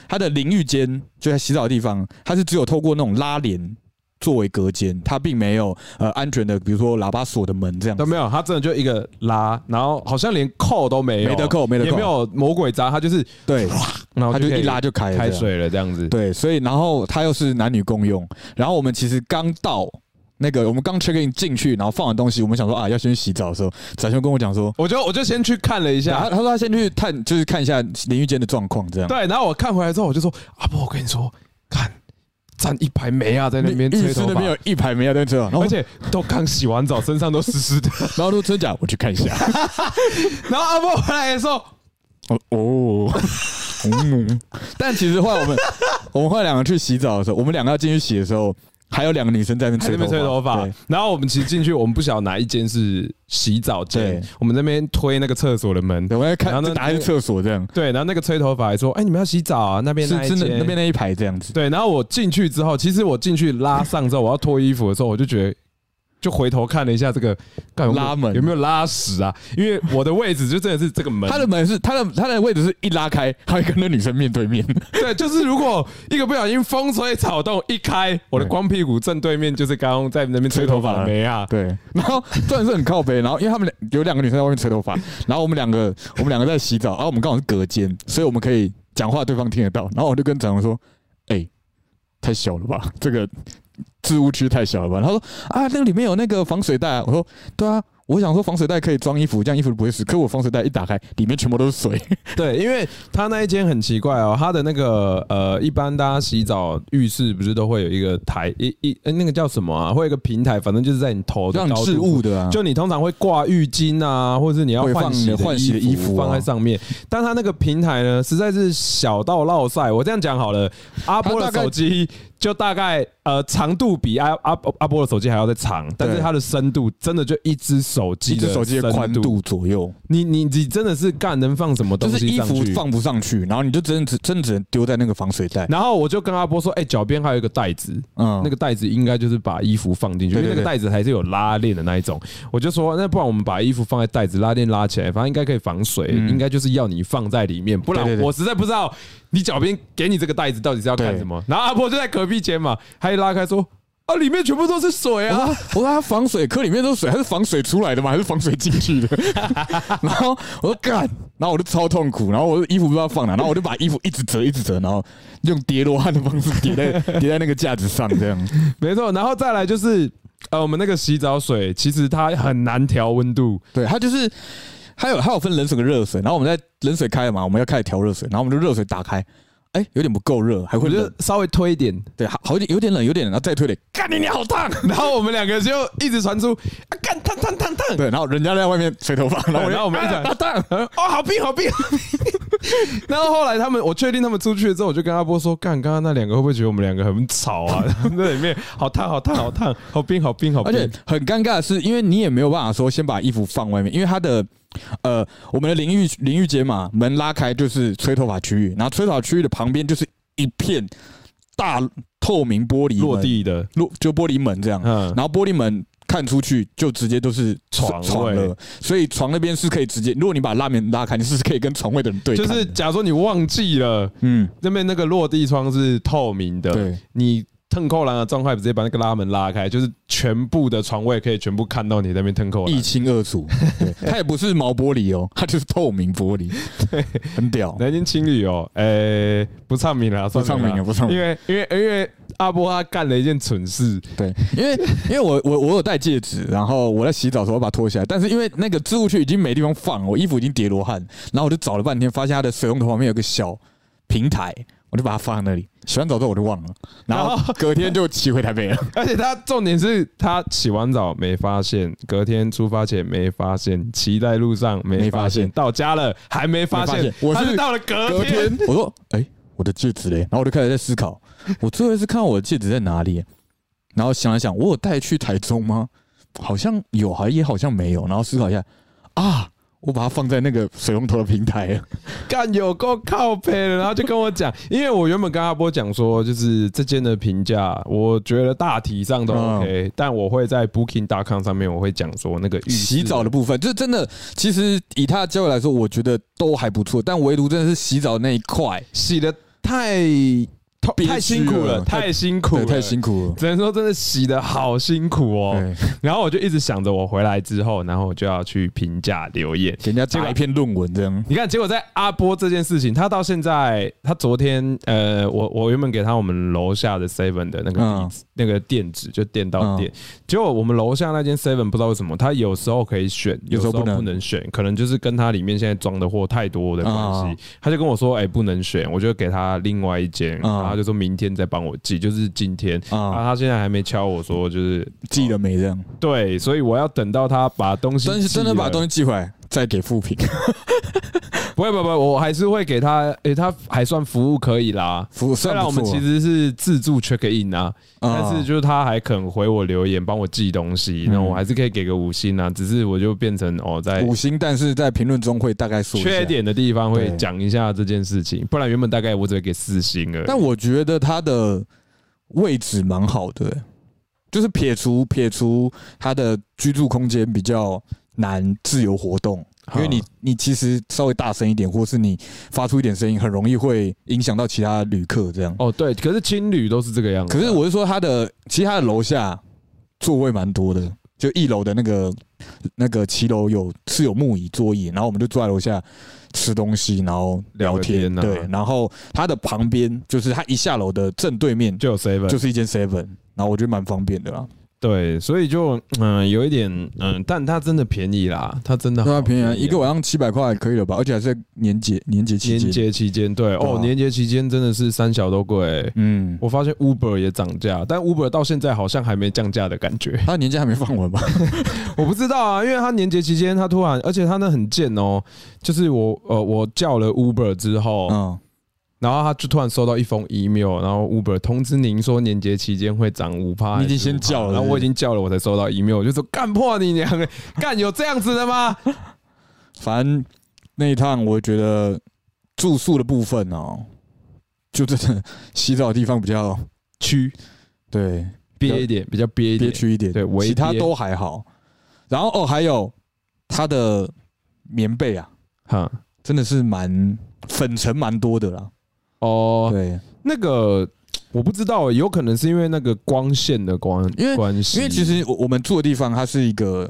它的淋浴间就在洗澡的地方，它是只有透过那种拉帘作为隔间，它并没有呃安全的，比如说喇叭锁的门这样子。都没有，它真的就一个拉，然后好像连扣都没有，没得扣没得扣也没有魔鬼扎，它就是对，然后它就一拉就开了开水了这样子。对，所以然后它又是男女共用，然后我们其实刚到那个，我们刚 check in 进去，然后放完东西，我们想说啊要先去洗澡的时候，展兄跟我讲说，我就我就先去看了一下，他他说他先去探，就是看一下淋浴间的状况，这样。对，然后我看回来之后，我就说阿伯，我跟你说，看站一排梅啊在那边吹头发浴室那边有，一排没啊在吹啊，然后而且都刚洗完澡，身上都湿湿的。然后说真假，我去看一下。然后阿波回来的时候，哦哦，嗯，但其实后来我们我们后来两个去洗澡的时候，我们两个要进去洗的时候，还有两个女生在那边吹那边吹头发对，然后我们其实进去，我们不晓得哪一间是洗澡间对，我们那边推那个厕所的门，对，我在看，然后呢就打开厕所这样，对，然后那个吹头发还说，哎，你们要洗澡啊？那边是那一真的那边那一排这样子。对，然后我进去之后，其实我进去拉上之后，我要脱衣服的时候，我就觉得。就回头看了一下这个干拉门有没有拉屎啊？因为我的位置就真的是这个门，他的门是他的他的位置是一拉开，他会跟那女生面对面。对，就是如果一个不小心风吹草动一开，我的光屁股正对面就是刚刚在那边吹头发的梅啊。对，然后真的是很靠背，然后因为他们两有两个女生在外面吹头发，然后我们两个我们两个在洗澡，然后我们刚好是隔间，所以我们可以讲话，对方听得到。然后我就跟展荣说：“哎、太小了吧，这个置物区太小了吧？”他说：“啊，那个里面有那个防水袋、啊。”我说：“对啊。”我想说防水袋可以装衣服，这样衣服就不会湿。可我防水袋一打开，里面全部都是水。对，因为他那一间很奇怪哦，他的那个呃，一般大家洗澡浴室不是都会有一个台一一呃那个叫什么啊？会有一个平台，反正就是在你头的让高置物的啊，就你通常会挂浴巾啊，或者是你要换洗放换洗的衣服啊放在上面，但他那个平台呢，实在是小到落塞。我这样讲好了，阿波的手机就大概呃长度比阿阿阿波的手机还要再长，但是它的深度真的就一只手机一只手机的宽度左右，你你你真的是干能放什么东就是衣西上去？服放不上去，然后你就真的只真的只能丢在那个防水袋。然后我就跟阿波说，哎、脚边还有一个袋子，嗯。那个袋子应该就是把衣服放进去，因为那个袋子还是有拉链的那一种。我就说，那不然我们把衣服放在袋子，拉链拉起来，反正应该可以防水，嗯。应该就是要你放在里面，不然我实在不知道你脚边给你这个袋子到底是要干什么。然后阿波就在隔壁间嘛，他一拉开说。啊，里面全部都是水啊！我说我说它防水壳里面都是水，它是防水出来的吗？还是防水进去的？然后我说干，然后我就超痛苦，然后我的衣服不知道放哪，然后我就把衣服一直折一直折，然后用叠罗汉的方式叠在 叠在那个架子上，这样。没错，然后再来就是呃，我们那个洗澡水其实它很难调温度，对，它就是还有还有分冷水跟热水，然后我们在冷水开了嘛，我们要开始调热水，然后我们就热水打开，哎，有点不够热，还会就稍微推一点，对，好好一点，有点冷，有点冷，然后再推点，干你娘好烫！然后我们两个就一直传出啊，干烫烫烫烫，对，然后人家在外面吹头发，然后然后我们一直啊啊烫，哦，好冰，好冰。然后后来他们，我确定他们出去了之后，我就跟阿波说：“干，刚刚那两个会不会觉得我们两个很吵啊？在里面好烫，好烫，好烫，好冰，好冰，好冰。”而且很尴尬的是，因为你也没有办法说先把衣服放外面，因为它的呃，我们的淋浴淋浴间嘛，门拉开就是吹头发区域，然后吹头发区域的旁边就是一片大透明玻璃落地的，落就玻璃门这样，嗯，然后玻璃门看出去就直接都是床位床了，所以床那边是可以直接，如果你把拉门拉开，你是可以跟床位的人对就，是假如说你忘记了嗯，那边那个落地窗是透明的，对。你腾扣栏的状态直接把那个拉门拉开，就是全部的床位可以全部看到你那边腾扣栏一。清二楚，对，它也不是毛玻璃哦，它就是透明玻璃，对，很屌，南京青旅哦，诶，不唱名了，不唱名了，不唱名，因为因为因为阿波他干了一件蠢事，对，因为因为我我我有戴戒指，然后我在洗澡的时候把它脱下来，但是因为那个置物区已经没地方放，我衣服已经叠罗汉，然后我就找了半天，发现它的水龙头旁边有个小平台，我就把它放在那里。洗完澡之后我就忘了，然后 隔天就骑回台北了。而且他重点是他洗完澡没发现，隔天出发前没发现，骑在路上没发现，到家了还没发现。我是到了隔天，我说哎。我的戒指嘞，然后我就开始在思考，我最后一次看到我的戒指在哪里，然后想了想，我有带去台中吗？好像有，还也好像没有。然后思考一下，啊，我把它放在那个水龙头的平台，干有够靠背的。然后就跟我讲，因为我原本跟阿波讲说，就是这间的评价，我觉得大体上都 OK，但我会在 Booking.com 上面我会讲说那个洗澡的部分，就是真的，其实以他的教育来说，我觉得都还不错，但唯独真的是洗澡那一块洗的。太太辛苦了，太辛苦了，太辛苦了。只能说真的洗的好辛苦哦。然后我就一直想着，我回来之后，然后我就要去评价留言，给人家加一篇论文这样。你看，结果在阿波这件事情，他到现在，他昨天呃，我我原本给他我们楼下的 seven 的那个那个电子就电到电，结果我们楼下那间 seven 不知道为什么，他有时候可以选，有时候不能。选，可能就是跟他里面现在装的货太多的关系，他就跟我说，哎，不能选，我就给他另外一间。他就说明天再帮我寄，就是今天啊，他现在还没敲我说就是寄了没这样。对，所以我要等到他把东西真真的把东西寄回来。再给负评，不会不会，我还是会给他。诶，他还算服务可以啦。服务虽然我们其实是自助 check in 啊，但是就是他还肯回我留言，帮我寄东西，那我还是可以给个五星啊。只是我就变成哦，在五星，但是在评论中会大概说缺点的地方会讲一下这件事情，不然原本大概我只会给四星而已。但我觉得他的位置蛮好的，就是撇除撇除他的居住空间比较。难自由活动，因为你你其实稍微大声一点，或是你发出一点声音，很容易会影响到其他旅客。这样哦，对，可是青旅都是这个样子。可是我是说，他的其他的楼下座位蛮多的，就一楼的那个那个骑楼有是有木椅座椅，然后我们就坐在楼下吃东西，然后聊天。对，然后它的旁边就是它一下楼的正对面就有 seven，就是一间 seven，然后我觉得蛮方便的啦。对，所以就嗯有一点嗯，但它真的便宜啦，它真的它便宜，啊，一个晚上七百块可以了吧？而且还是年节年节期间，年节期间对哦，年节期间真的是三小都贵。嗯，我发现 Uber 也涨价，但 Uber 到现在好像还没降价的感觉。它年节还没放完吧？我不知道啊，因为它年节期间它突然，而且它那很贱哦，就是我呃我叫了 Uber 之后，嗯。然后他就突然收到一封 email，然后 Uber 通知您说年节期间会涨五趴，你已经先叫了，然后我已经叫了，我才收到 email，我就说干破你娘的，干有这样子的吗？反正那一趟我觉得住宿的部分哦，就真的洗澡的地方比较屈，对，憋一点，比较憋一点，憋屈一点，对，其他都还好。然后哦，还有他的棉被啊，哈，真的是蛮粉尘蛮多的啦。哦，对，那个我不知道，有可能是因为那个光线的关因为关系，因为其实我我们住的地方它是一个，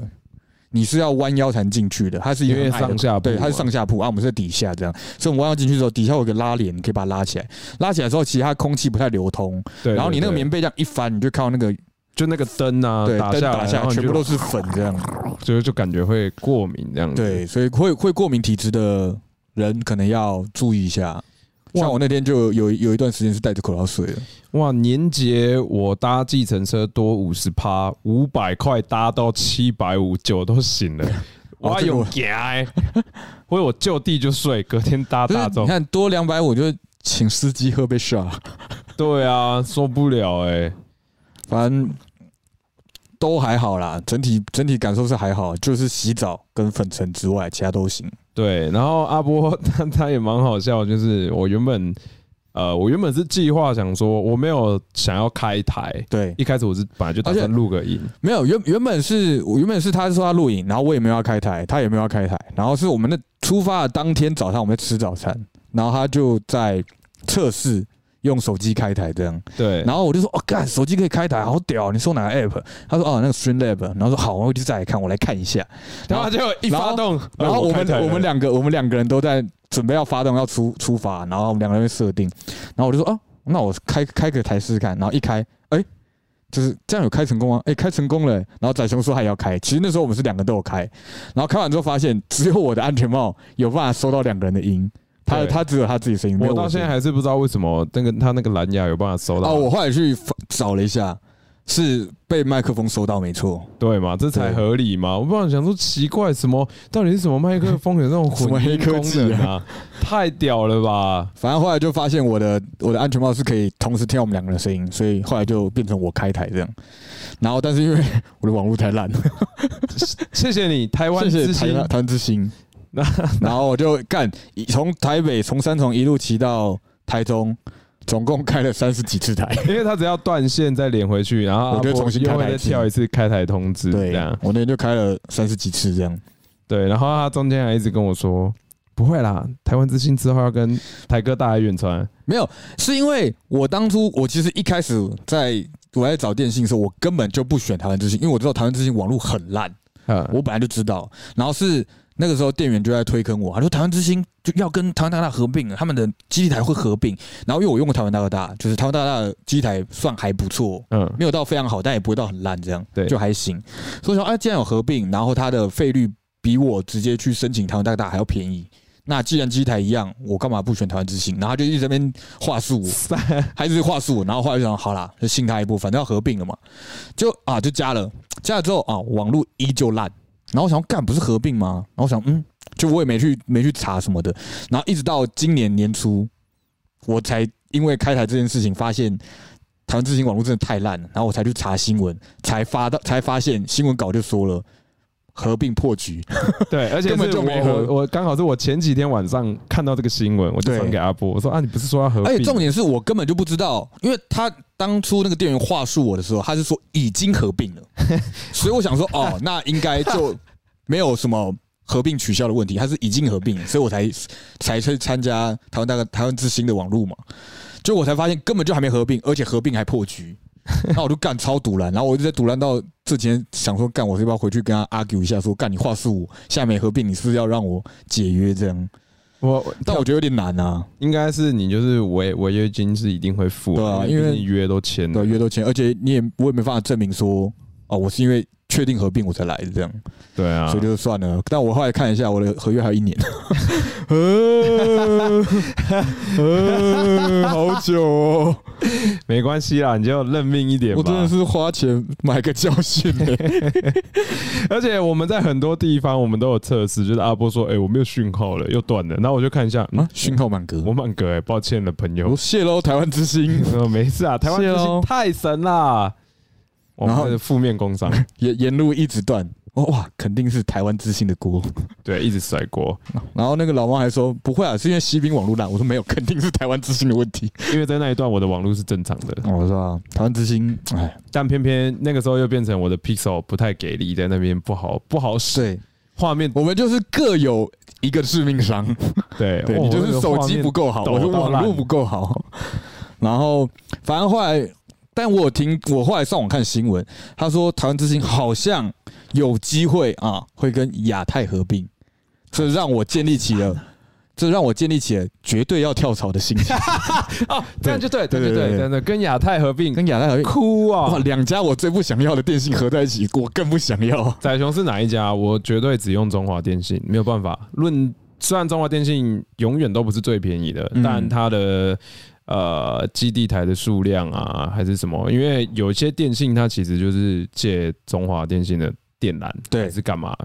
你是要弯腰才能进去的，它是因为上下对，它是上下铺啊，我们是在底下这样，所以我们弯腰进去的时候，底下有个拉帘，可以把它拉起来，拉起来之后，其实它空气不太流通，对，然后你那个棉被这样一翻，你就看到那个就那个灯啊，对，灯打下全部都是粉这样，所以就感觉会过敏这样，对，所以会会过敏体质的人可能要注意一下。像我那天就有有一段时间是戴着口罩睡的。哇，年节我搭计程车多五十趴，五百块搭到七百五，酒都醒了。我，有假！或我就地就睡，隔天搭大众。你看多两百五就请司机喝杯茶。对啊，受不了哎。反正都还好啦，整体整体感受是还好，就是洗澡跟粉尘之外，其他都行。对，然后阿波他他也蛮好笑，就是我原本呃，我原本是计划想说我没有想要开台，对，一开始我是本来就打算录个影，没有原原本是我原本是他说他录影，然后我也没有要开台，他也没有要开台，然后是我们的出发的当天早上我们在吃早餐，然后他就在测试。用手机开台这样，对，然后我就说哦，干，手机可以开台，好屌！你说哪个 app？他说哦，那个 Streamlab。然后说好，我就再来看，我来看一下。然后就一发动，然后我们我们两个我们两个人都在准备要发动要出出发，然后我们两个人设定，然后我就说哦，那我开开个台试试看，然后一开，哎、就是这样有开成功吗？哎、开成功了、然后仔雄说还要开，其实那时候我们是两个都有开，然后开完之后发现只有我的安全帽有办法收到两个人的音，他他只有他自己声音，我到现在还是不知道为什么那个他那个蓝牙有办法收到。哦，我后来去找了一下，是被麦克风收到，没错。对嘛，这才合理嘛！我不想想说奇怪，什么到底是什么麦克风有那种 什么黑混音功科技啊能啊？太屌了吧！反正后来就发现我的我的安全帽是可以同时听到我们两个人的声音，所以后来就变成我开台这样。然后，但是因为我的网络太烂，谢谢你，台湾之星台。台湾之星。那 然后我就干，从台北从三重一路骑到台中，总共开了三十几次台。因为他只要断线再连回去，然后我就重新开台跳一次开台通知，这对样，我那天就开了三十几次这样。对。然后他中间还一直跟我说，不会啦，台湾之星之后要跟台哥大来远传，没有，是因为我当初我其实一开始在我在找电信的时候，我根本就不选台湾之星，因为我知道台湾之星网络很烂，嗯，我本来就知道。然后是那个时候店员就在推坑我，他说台湾之星就要跟台湾大哥大合并了，他们的基地台会合并。然后因为我用过台湾大哥大，就是台湾大哥大的基地台算还不错，嗯，没有到非常好，但也不会到很烂，这样对就还行。所以说，啊，既然有合并，然后它的费率比我直接去申请台湾大哥大还要便宜。那既然机台一样，我干嘛不选台湾之星？然后他就一直在那边话术我，还是话术我。然后后来就想，好啦，就信他一步，反正要合并了嘛，就啊就加了，加了之后啊，网络依旧烂。然后我想干不是合并吗？然后我想嗯，就我也没去没去查什么的。然后一直到今年年初，我才因为开台这件事情发现台湾资讯网络真的太烂了，然后我才去查新闻，才发到才发现新闻稿就说了合并破局。对，而且根本就没合我我刚好是我前几天晚上看到这个新闻，我就传给阿波，我说啊，你不是说要合并？而且重点是我根本就不知道，因为他当初那个店员话术我的时候，他是说已经合并了，所以我想说哦，那应该就没有什么合并取消的问题，他是已经合并了，所以我才才去参加台湾大概台湾之星的网络嘛，就我才发现根本就还没合并，而且合并还破局。那我就干超堵拦，然后我就在堵拦到这几天，想说干，我是不是要回去跟他 argue 一下，说干你话术我，现在没合并，你是不是要让我解约这样？我但我觉得有点难啊，应该是你就是违违约金是一定会付的，对啊因为约都签了对，，约都签，而且你也我也没办法证明说，哦，我是因为确定合并我才来的这样，对啊。所以，就算了。但我后来看一下，我的合约还有一年，呃呃 好久哦，没关系啦，你就认命一点吧。我真的是花钱买个教训欸。而且我们在很多地方我们都有测试，就是阿波说，哎，我没有讯号了，又断了，然后我就看一下，啊嗯，，讯号满格。我，满格，哎，抱歉了，朋友。我，谢喽，台湾之星，呃，没事啊，台湾之星太神啦，我然后负面工伤，沿沿路一直断，哦哇，肯定是台湾之星的锅。对，一直甩锅，然后那个老猫还说不会啊，是因为西滨网络烂。我说没有，肯定是台湾之星的问题。因为在那一段我的网络是正常的，我说啊，台湾之星，哎，但偏偏那个时候又变成我的 Pixel 不太给力，在那边不好不好使，对，画面我们就是各有一个致命伤。对对你就是手机不够好，抖我是网络不够好。然后反正后来，但我听，我后来上网看新闻，他说台湾之星好像有机会啊，会跟亚太合并，这让我建立起了，这让我建立起了绝对要跳槽的心情。哦，这样就对，对对对，真的跟亚太合并，跟亚太合并哭啊！两家我最不想要的电信合在一起，我更不想要。仔雄是哪一家？我绝对只用中华电信，没有办法。论虽然中华电信永远都不是最便宜的，但它的。呃基地台的数量啊，还是什么？因为有一些电信它其实就是借中华电信的电缆，对是干嘛？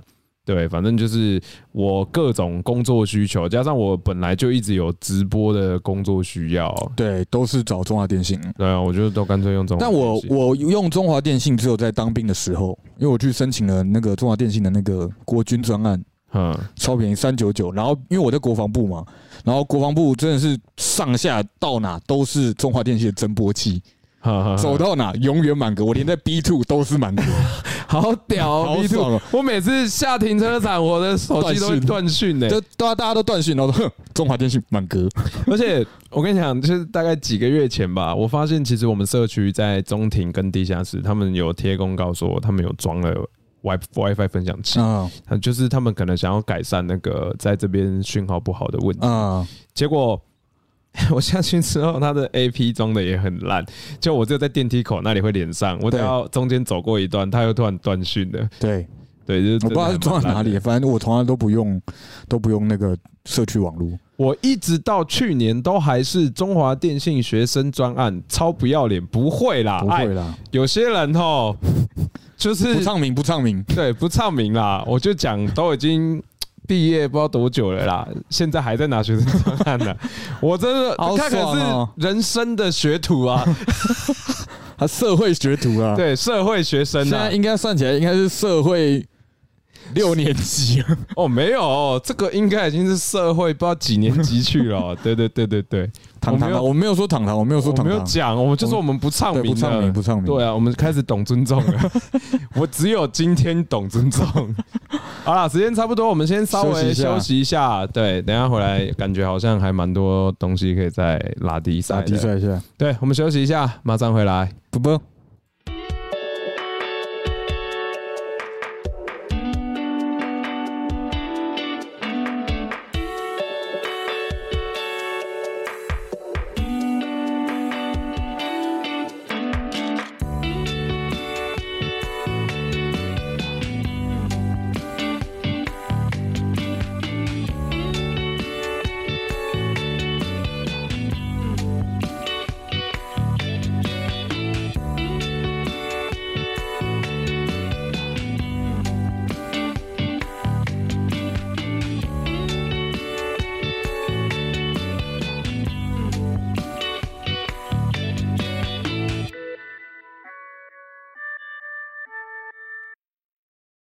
对，反正就是我各种工作需求，加上我本来就一直有直播的工作需要，对，都是找中华电信。对啊，我就都干脆用中华但。我我用中华电信只有在当兵的时候，因为我去申请了那个中华电信的那个国军专案，嗯，超便宜三九九。然后因为我在国防部嘛，然后国防部真的是上下到哪都是中华电信的增波器，哈哈哈走到哪永远满格，我连在 B two 都是满格，好屌哦 好 B2 爽哦！我每次下停车场，我的手机都会断讯呢。就大家大家都断讯，然后中华电信满格，而且我跟你讲，就是大概几个月前吧，我发现其实我们社区在中庭跟地下室，他们有贴公告说他们有装了 Wi WiFi 分享器，啊他就是他们可能想要改善那个 在这边讯号不好的问题。啊，结果 我下去之后，他的 A P 装的也很烂，就我只有在电梯口那里会连上，我只要中间走过一段，他又突然断讯了。对，对，就是我不知道是装在哪里。反正我从来都不用都不用那个社区网络。我一直到去年都还是中华电信学生专案，超不要脸，不会啦，哎不会，啦，有些人吼，就是不唱名不唱名，对不唱名啦，我就讲都已经。毕业不知道多久了啦，现在还在拿学生专案呢。我真的，好他可是人生的学徒啊，他社会学徒啊。，对社会学生啊现在。应该算起来应该是社会六年级。哦，没有哦，这个应该已经是社会不知道几年级去了哦。对对对对对，糖糖啊，我没有我没有说躺躺，我没有说躺没有讲，我们就说我们不唱，名不唱名。不唱名。对啊，我们开始懂尊重了。我只有今天懂尊重。好了，时间差不多，我们先稍微休息一下。对，等一下回来，感觉好像还蛮多东西可以再拉低一下，对，我们休息一下，马上回来。不不。